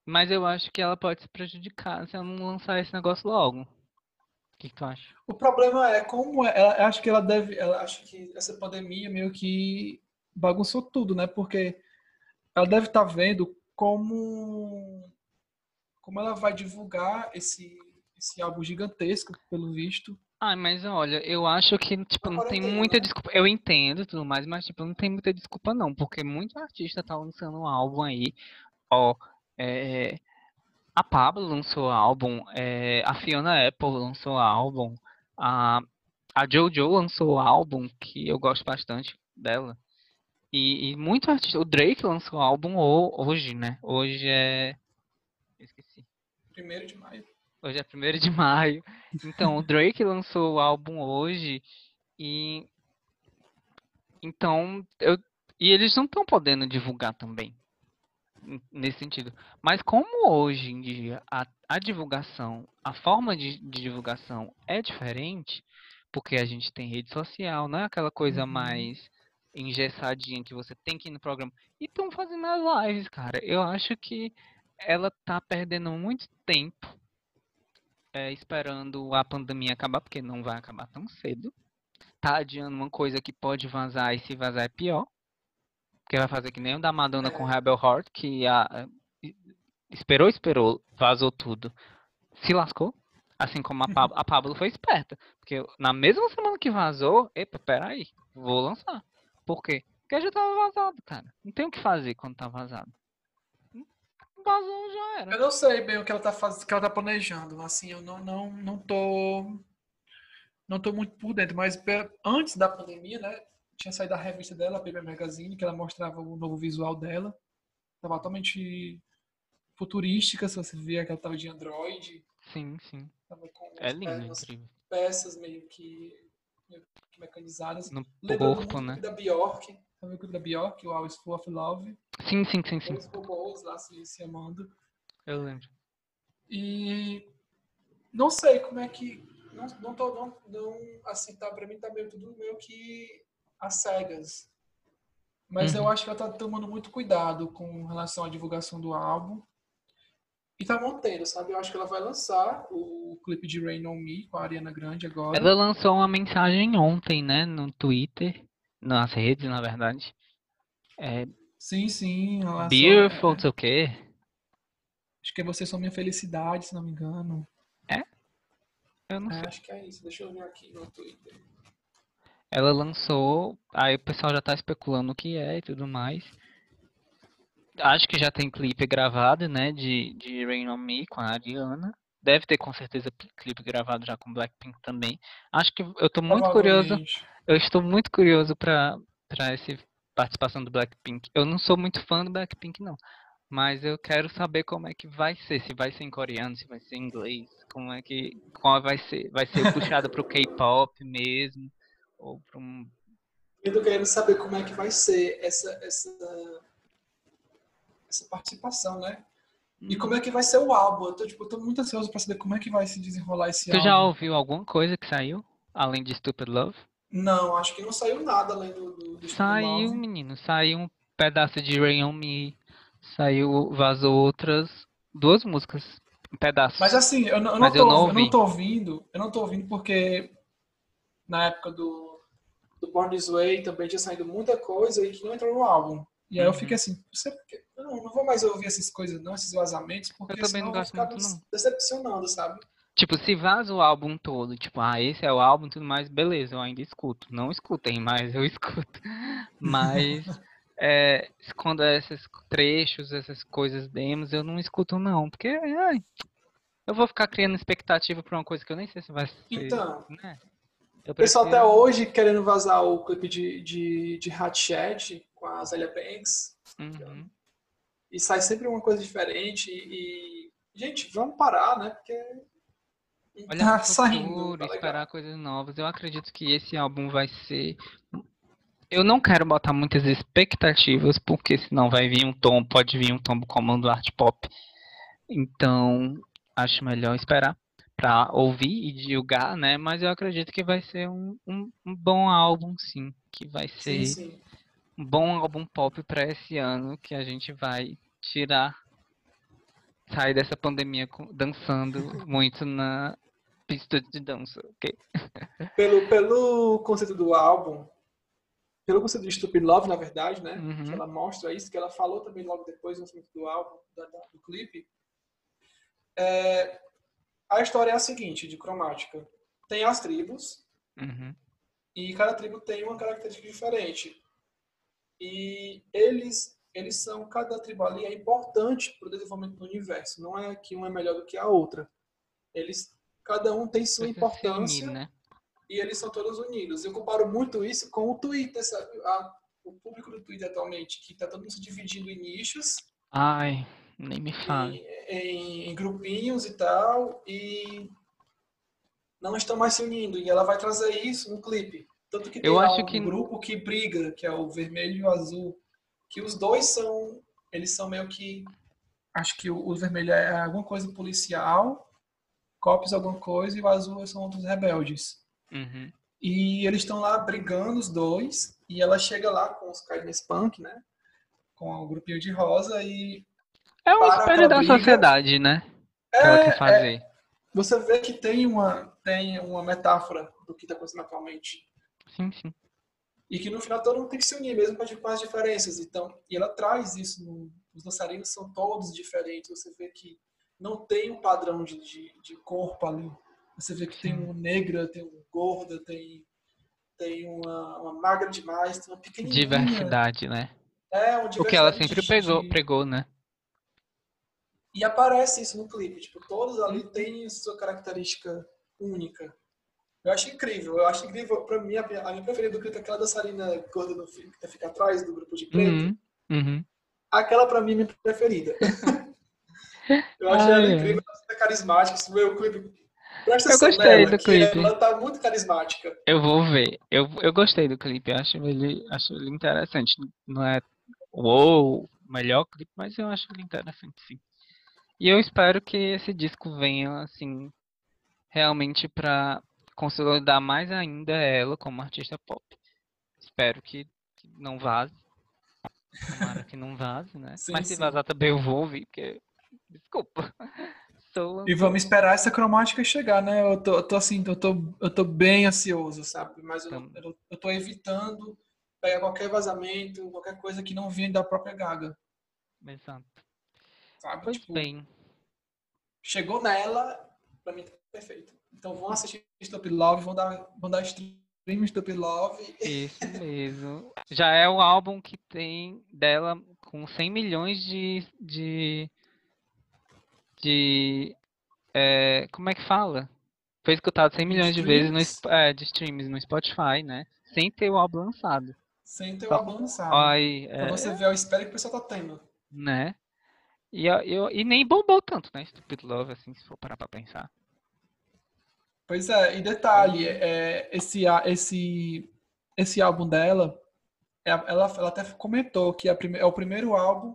Mas eu acho que ela pode se prejudicar se ela não lançar esse negócio logo. O que, que tu acha? O problema é como é- ela, acho que ela deve, ela acho que essa pandemia meio que bagunçou tudo, né? Porque ela deve estar vendo como como ela vai divulgar esse esse álbum gigantesco, pelo visto. Ah, mas olha, eu acho que, tipo, não tem muita né? desculpa. Eu entendo tudo mais, mas, tipo, não tem muita desculpa não, porque muito artista tá lançando um álbum aí. Ó, é, a Pablo lançou álbum, é, a Fiona Apple lançou álbum, a, a Jojo lançou álbum, que eu gosto bastante dela. E, e muito artista. O Drake lançou álbum ho- hoje, né? Hoje é. Esqueci. Primeiro de maio. Hoje é 1 de maio. Então, o Drake lançou o álbum hoje e então eu e eles não estão podendo divulgar também nesse sentido. Mas como hoje em dia a, a divulgação, a forma de, de divulgação é diferente, porque a gente tem rede social, não é aquela coisa Uhum. mais engessadinha que você tem que ir no programa. E estão fazendo as lives, cara. Eu acho que ela tá perdendo muito tempo é, esperando a pandemia acabar, porque não vai acabar tão cedo. Tá adiando uma coisa que pode vazar e se vazar é pior. Porque vai fazer que nem o da Madonna com Rebel Heart, que a, esperou, esperou, vazou tudo. Se lascou. Assim como a Pablo, a Pablo foi esperta. Porque na mesma semana que vazou, epa, peraí, vou lançar. Por quê? Porque já tava vazado, cara. Não tem o que fazer quando tá vazado. Vazou já era. Eu não sei bem o que ela tá fazendo, que ela tá planejando. Assim, eu não, não, não tô. Não tô muito por dentro, mas antes da pandemia, né? Tinha saído a revista dela, a Paper Magazine, que ela mostrava o novo visual dela. Tava totalmente futurística, se você via que ela tava de Android. Sim, sim. Tava com É lindo, pe- umas incrível. peças meio que, meio que mecanizadas. No Lembrando corpo, muito né? da Bjork. Sabe o clipe da Bjork, o Always Full of Love? Sim, sim, sim, sim. Os robôs lá se, se amando. Eu lembro. E não sei como é que. Não, não tô. Não, não, assim, tá, pra mim tá meio tudo meio que às cegas. Mas eu Uhum. acho que ela tá tomando muito cuidado com relação à divulgação do álbum. E tá mantendo, sabe? Eu acho que ela vai lançar o clipe de Rain on Me com a Ariana Grande agora. Ela lançou uma mensagem ontem, né, no Twitter, nas redes, na verdade. É, Sim, sim. Beautiful, só, não sei o quê. acho que é Você São Minha Felicidade, se não me engano. Eu não É, sei. acho que é isso. Deixa eu ver aqui no Twitter. Ela lançou, aí o pessoal já tá especulando o que é e tudo mais. Acho que já tem clipe gravado, né, de, de Rain On Me com a Ariana. Deve ter com certeza cli- clipe gravado já com Blackpink também. Acho que eu tô muito curioso. Eu estou muito curioso pra para essa participação do Blackpink. Eu não sou muito fã do Blackpink, não. Mas eu quero saber como é que vai ser. Se vai ser em coreano, se vai ser em inglês. Como é que. Como vai ser? Vai ser puxado pro K-pop mesmo? Ou pra um. Eu tô querendo saber como é que vai ser essa, essa, essa participação, né? E como é que vai ser o álbum? Eu tô, tipo, eu tô muito ansioso pra saber como é que vai se desenrolar esse Tu álbum. já ouviu alguma coisa que saiu? Além de Stupid Love? Não, acho que não saiu nada além do, do, do Saiu, Love. menino. Saiu um pedaço de Rain on Me. Saiu, vazou outras duas músicas. Um pedaço. Mas assim, eu não, eu não, Mas tô, eu não eu não tô ouvindo, eu não tô ouvindo porque na época do, do Born This Way também tinha saído muita coisa e que não entrou no álbum. E aí eu Uhum. fiquei assim, não eu não, vou mais ouvir essas coisas não, esses vazamentos, porque também senão não eu vou ficar muito, decepcionando, sabe? Tipo, se vaza o álbum todo, tipo, ah, esse é o álbum e tudo mais, beleza, eu ainda escuto. Não escutem, mas eu escuto. Mas é, quando é esses trechos, essas coisas demos, eu não escuto não, porque ai, eu vou ficar criando expectativa pra uma coisa que eu nem sei se vai ser, Então, né? Eu o pessoal até prefiro- hoje querendo vazar o clipe de, de, de Hot Chat com a Zélia Banks, Uhum. e sai sempre uma coisa diferente e, gente, vamos parar, né? Porque Olhar tá pro saindo, futuro, tá esperar coisas novas. Eu acredito que esse álbum vai ser. Eu não quero botar muitas expectativas, porque senão vai vir um tom, pode vir um tombo comando art pop. Então, acho melhor esperar pra ouvir e julgar, né? Mas eu acredito que vai ser um, um, um bom álbum, sim. Que vai ser Sim, sim. Bom álbum pop pra esse ano, que a gente vai tirar, sair dessa pandemia dançando muito na pista de dança, ok? Pelo, pelo conceito do álbum, pelo conceito de Stupid Love, na verdade, né? Uhum. Que ela mostra isso, que ela falou também logo depois no filme do álbum, do clipe. É, a história é a seguinte, de cromática. Tem as tribos, Uhum. e cada tribo tem uma característica diferente. E eles, eles são, cada tribo ali é importante para o desenvolvimento do universo. Não é que uma é melhor do que a outra. Eles, cada um tem sua importância unir, né? e eles são todos unidos. Eu comparo muito isso com o Twitter, sabe? A- o público do Twitter atualmente, que está todo mundo se dividindo em nichos, Ai, nem me fale. em, em- em grupinhos e tal, e não estão mais se unindo. E ela vai trazer isso no clipe. Tanto que tem Eu acho um que- grupo que briga, que é o vermelho e o azul, que os dois são, eles são meio que, acho que o, o vermelho é alguma coisa policial, copies alguma coisa, e o azul são outros rebeldes. Uhum. E eles estão lá brigando os dois, e ela chega lá com os Kindness Punk, né? Com o grupinho de rosa e É um espelho da briga. sociedade, né? Que ela É, quer fazer. você vê que tem uma, tem uma metáfora do que está acontecendo atualmente. Sim, sim. E que no final todo mundo tem que se unir, mesmo com as- diferenças. Então, e ela traz isso. No, os dançarinos são todos diferentes. Você vê que não tem um padrão de, de, de corpo ali. Você vê que tem Sim. um negra, tem um gorda, tem, tem uma, uma magra demais, tem uma pequenininha. Diversidade, né? É, uma O que ela sempre de- pegou, de- pregou, né? E aparece isso no clipe. Tipo, todos ali Uhum. têm sua característica única. Eu acho incrível. Eu acho incrível. Pra mim, a minha, a minha preferida do clipe é aquela dançarina gorda no fi- que fica atrás do grupo de preto. Uhum. Uhum. Aquela pra mim é minha preferida. eu acho ela incrível. Ela é carismática. Esse meu clipe. Presta Eu gostei nela, do clipe. Ela tá muito carismática. Eu vou ver. Eu, eu gostei do clipe. Eu acho ele, acho ele interessante. Não é o melhor clipe, mas eu acho ele interessante, sim. E eu espero que esse disco venha, assim, realmente pra consolidar mais ainda ela como artista pop. Espero que, que não vaze. Tomara que não vaze, né? Sim, mas se sim. vazar também eu vou ouvir, porque. Desculpa. Sou E vamos esperar essa cromática chegar, né? Eu tô, eu tô assim, eu tô, eu tô bem ansioso, sabe? Mas eu, eu, eu tô evitando pegar qualquer vazamento, qualquer coisa que não venha da própria Gaga, Exato. sabe? Pois Tipo, bem. chegou nela, pra mim tá perfeito. Então vão assistir Stupid Love, vão dar, vão dar stream Stupid Love. Isso mesmo. Já é o álbum que tem dela com 100 milhões de. de. de é, como é que fala? Foi escutado 100 milhões de vezes no, é, de streams no Spotify, né? Sem ter o álbum lançado. Sem ter o Só- álbum lançado. Aí, Pra é, você ver o espelho que o pessoal tá tendo. né? E, eu- e nem bombou tanto, né? Stupid Love, assim, se for parar pra pensar. Pois é, e detalhe, é, esse, esse, esse álbum dela, é ela, ela até comentou que é, o primeiro álbum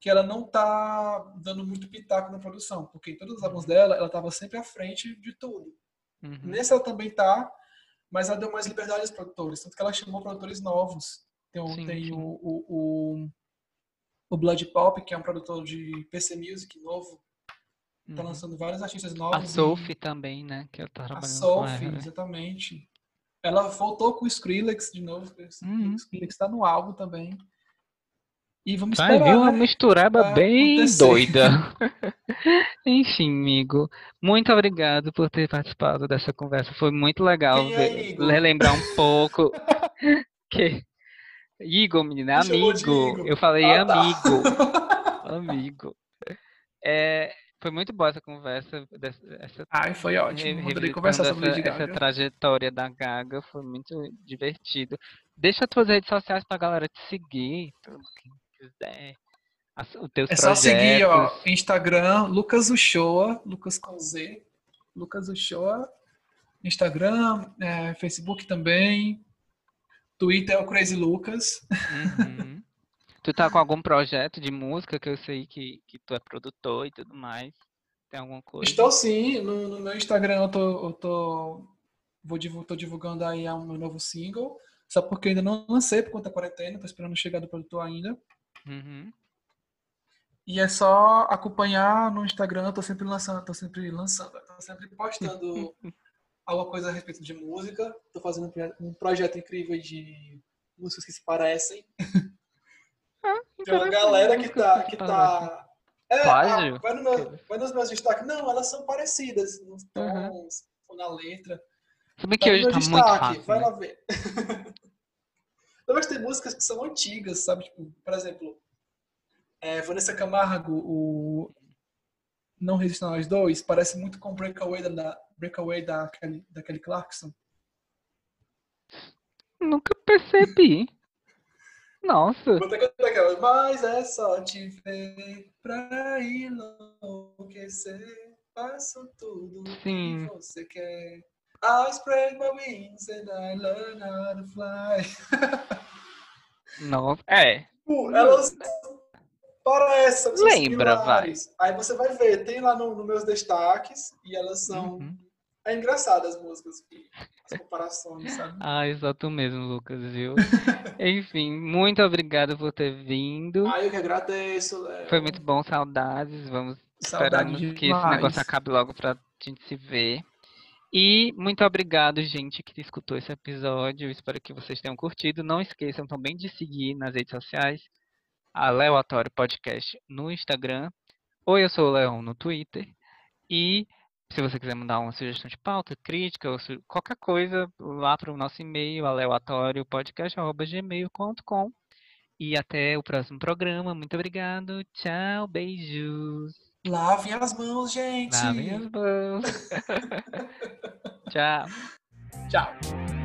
que ela não tá dando muito pitaco na produção, porque em todos os álbuns dela, ela tava sempre à frente de tudo. Uhum. Nesse ela também tá, mas ela deu mais liberdade aos produtores, tanto que ela chamou produtores novos. Tem, Sim, tem sim. O, o, o, o Blood Pop, que é um produtor de PC Music novo, tá Uhum. lançando vários artistas A novos. e- Sophie também, né? Que eu tô A trabalhando com Sophie, ela. exatamente. Ela voltou com o Skrillex de novo. Uhum. O Skrillex tá no álbum também. E vamos Vai esperar, vir uma né? mistureba Vai bem acontecer. doida. Enfim, amigo, muito obrigado por ter participado dessa conversa. Foi muito legal é ver- relembrar um pouco que Igor, menina, amigo. Igor. Eu falei Ah, tá. amigo, amigo. É, foi muito boa essa conversa, essa Ai, foi ótimo. Re- Adorei conversar sobre essa, Lady essa Gaga. trajetória da Gaga, foi muito divertido. Deixa as tuas redes sociais pra galera te seguir, quem quiser. As, teus É só seguir, ó, projetos. Instagram, Lucas Uchoa, Lucas com Z, Lucas Uchoa, Instagram, é, Facebook também, Twitter é o Crazy Lucas. Uhum. Tu tá com algum projeto de música que eu sei que, que tu é produtor e tudo mais? Tem alguma coisa? Estou sim, no, no meu Instagram eu tô, eu tô, vou divul- tô divulgando aí o meu novo single, só porque ainda não lancei por conta da quarentena, tô esperando chegar do produtor ainda. Uhum. E é só acompanhar no Instagram, eu tô sempre lançando, tô sempre lançando, tô sempre postando alguma coisa a respeito de música. Tô fazendo um um projeto incrível de músicas que se parecem. Tem uma galera que tá. Que tá é, ah, vai, no meu- vai nos meus destaques. Não, elas são parecidas nos Uhum. tons ou na letra. Tá que hoje tá muito destaque, fácil, vai né? lá ver. Mas tem músicas que são antigas, sabe? Tipo, por exemplo, é, Vanessa Camargo, o Não Resista a Nós Dois, parece muito com Breakaway da, Breakaway da, Kelly, da Kelly Clarkson. Nunca percebi. Nossa. Vou até cantar aquela, mas é só te ver pra enlouquecer. Faço tudo Sim. que você quer. I spread my wings and I learn how to fly. Nossa. É. Pô, Elas parecem, são Lembra, similares. Aí você vai ver, tem lá nos meus destaques e elas são. Uhum. É engraçado as músicas, as comparações, sabe? Ah, exato mesmo, Lucas, viu? Enfim, muito obrigado por ter vindo. Ah, eu que agradeço, Léo. Foi muito bom, saudades. Vamos Saudade esperamos que esse negócio acabe logo pra gente se ver. E muito obrigado, gente, que escutou esse episódio. Espero que vocês tenham curtido. Não esqueçam também de seguir nas redes sociais a Leoatório Podcast no Instagram. Oi, eu sou o Leão no Twitter. E se você quiser mandar uma sugestão de pauta, crítica ou qualquer coisa, lá para o nosso e-mail, aleatóriopodcast.gmail.com. E até o próximo programa. Muito obrigado. Tchau, beijos. Lavem as mãos, gente. Lavem as mãos. Tchau. Tchau.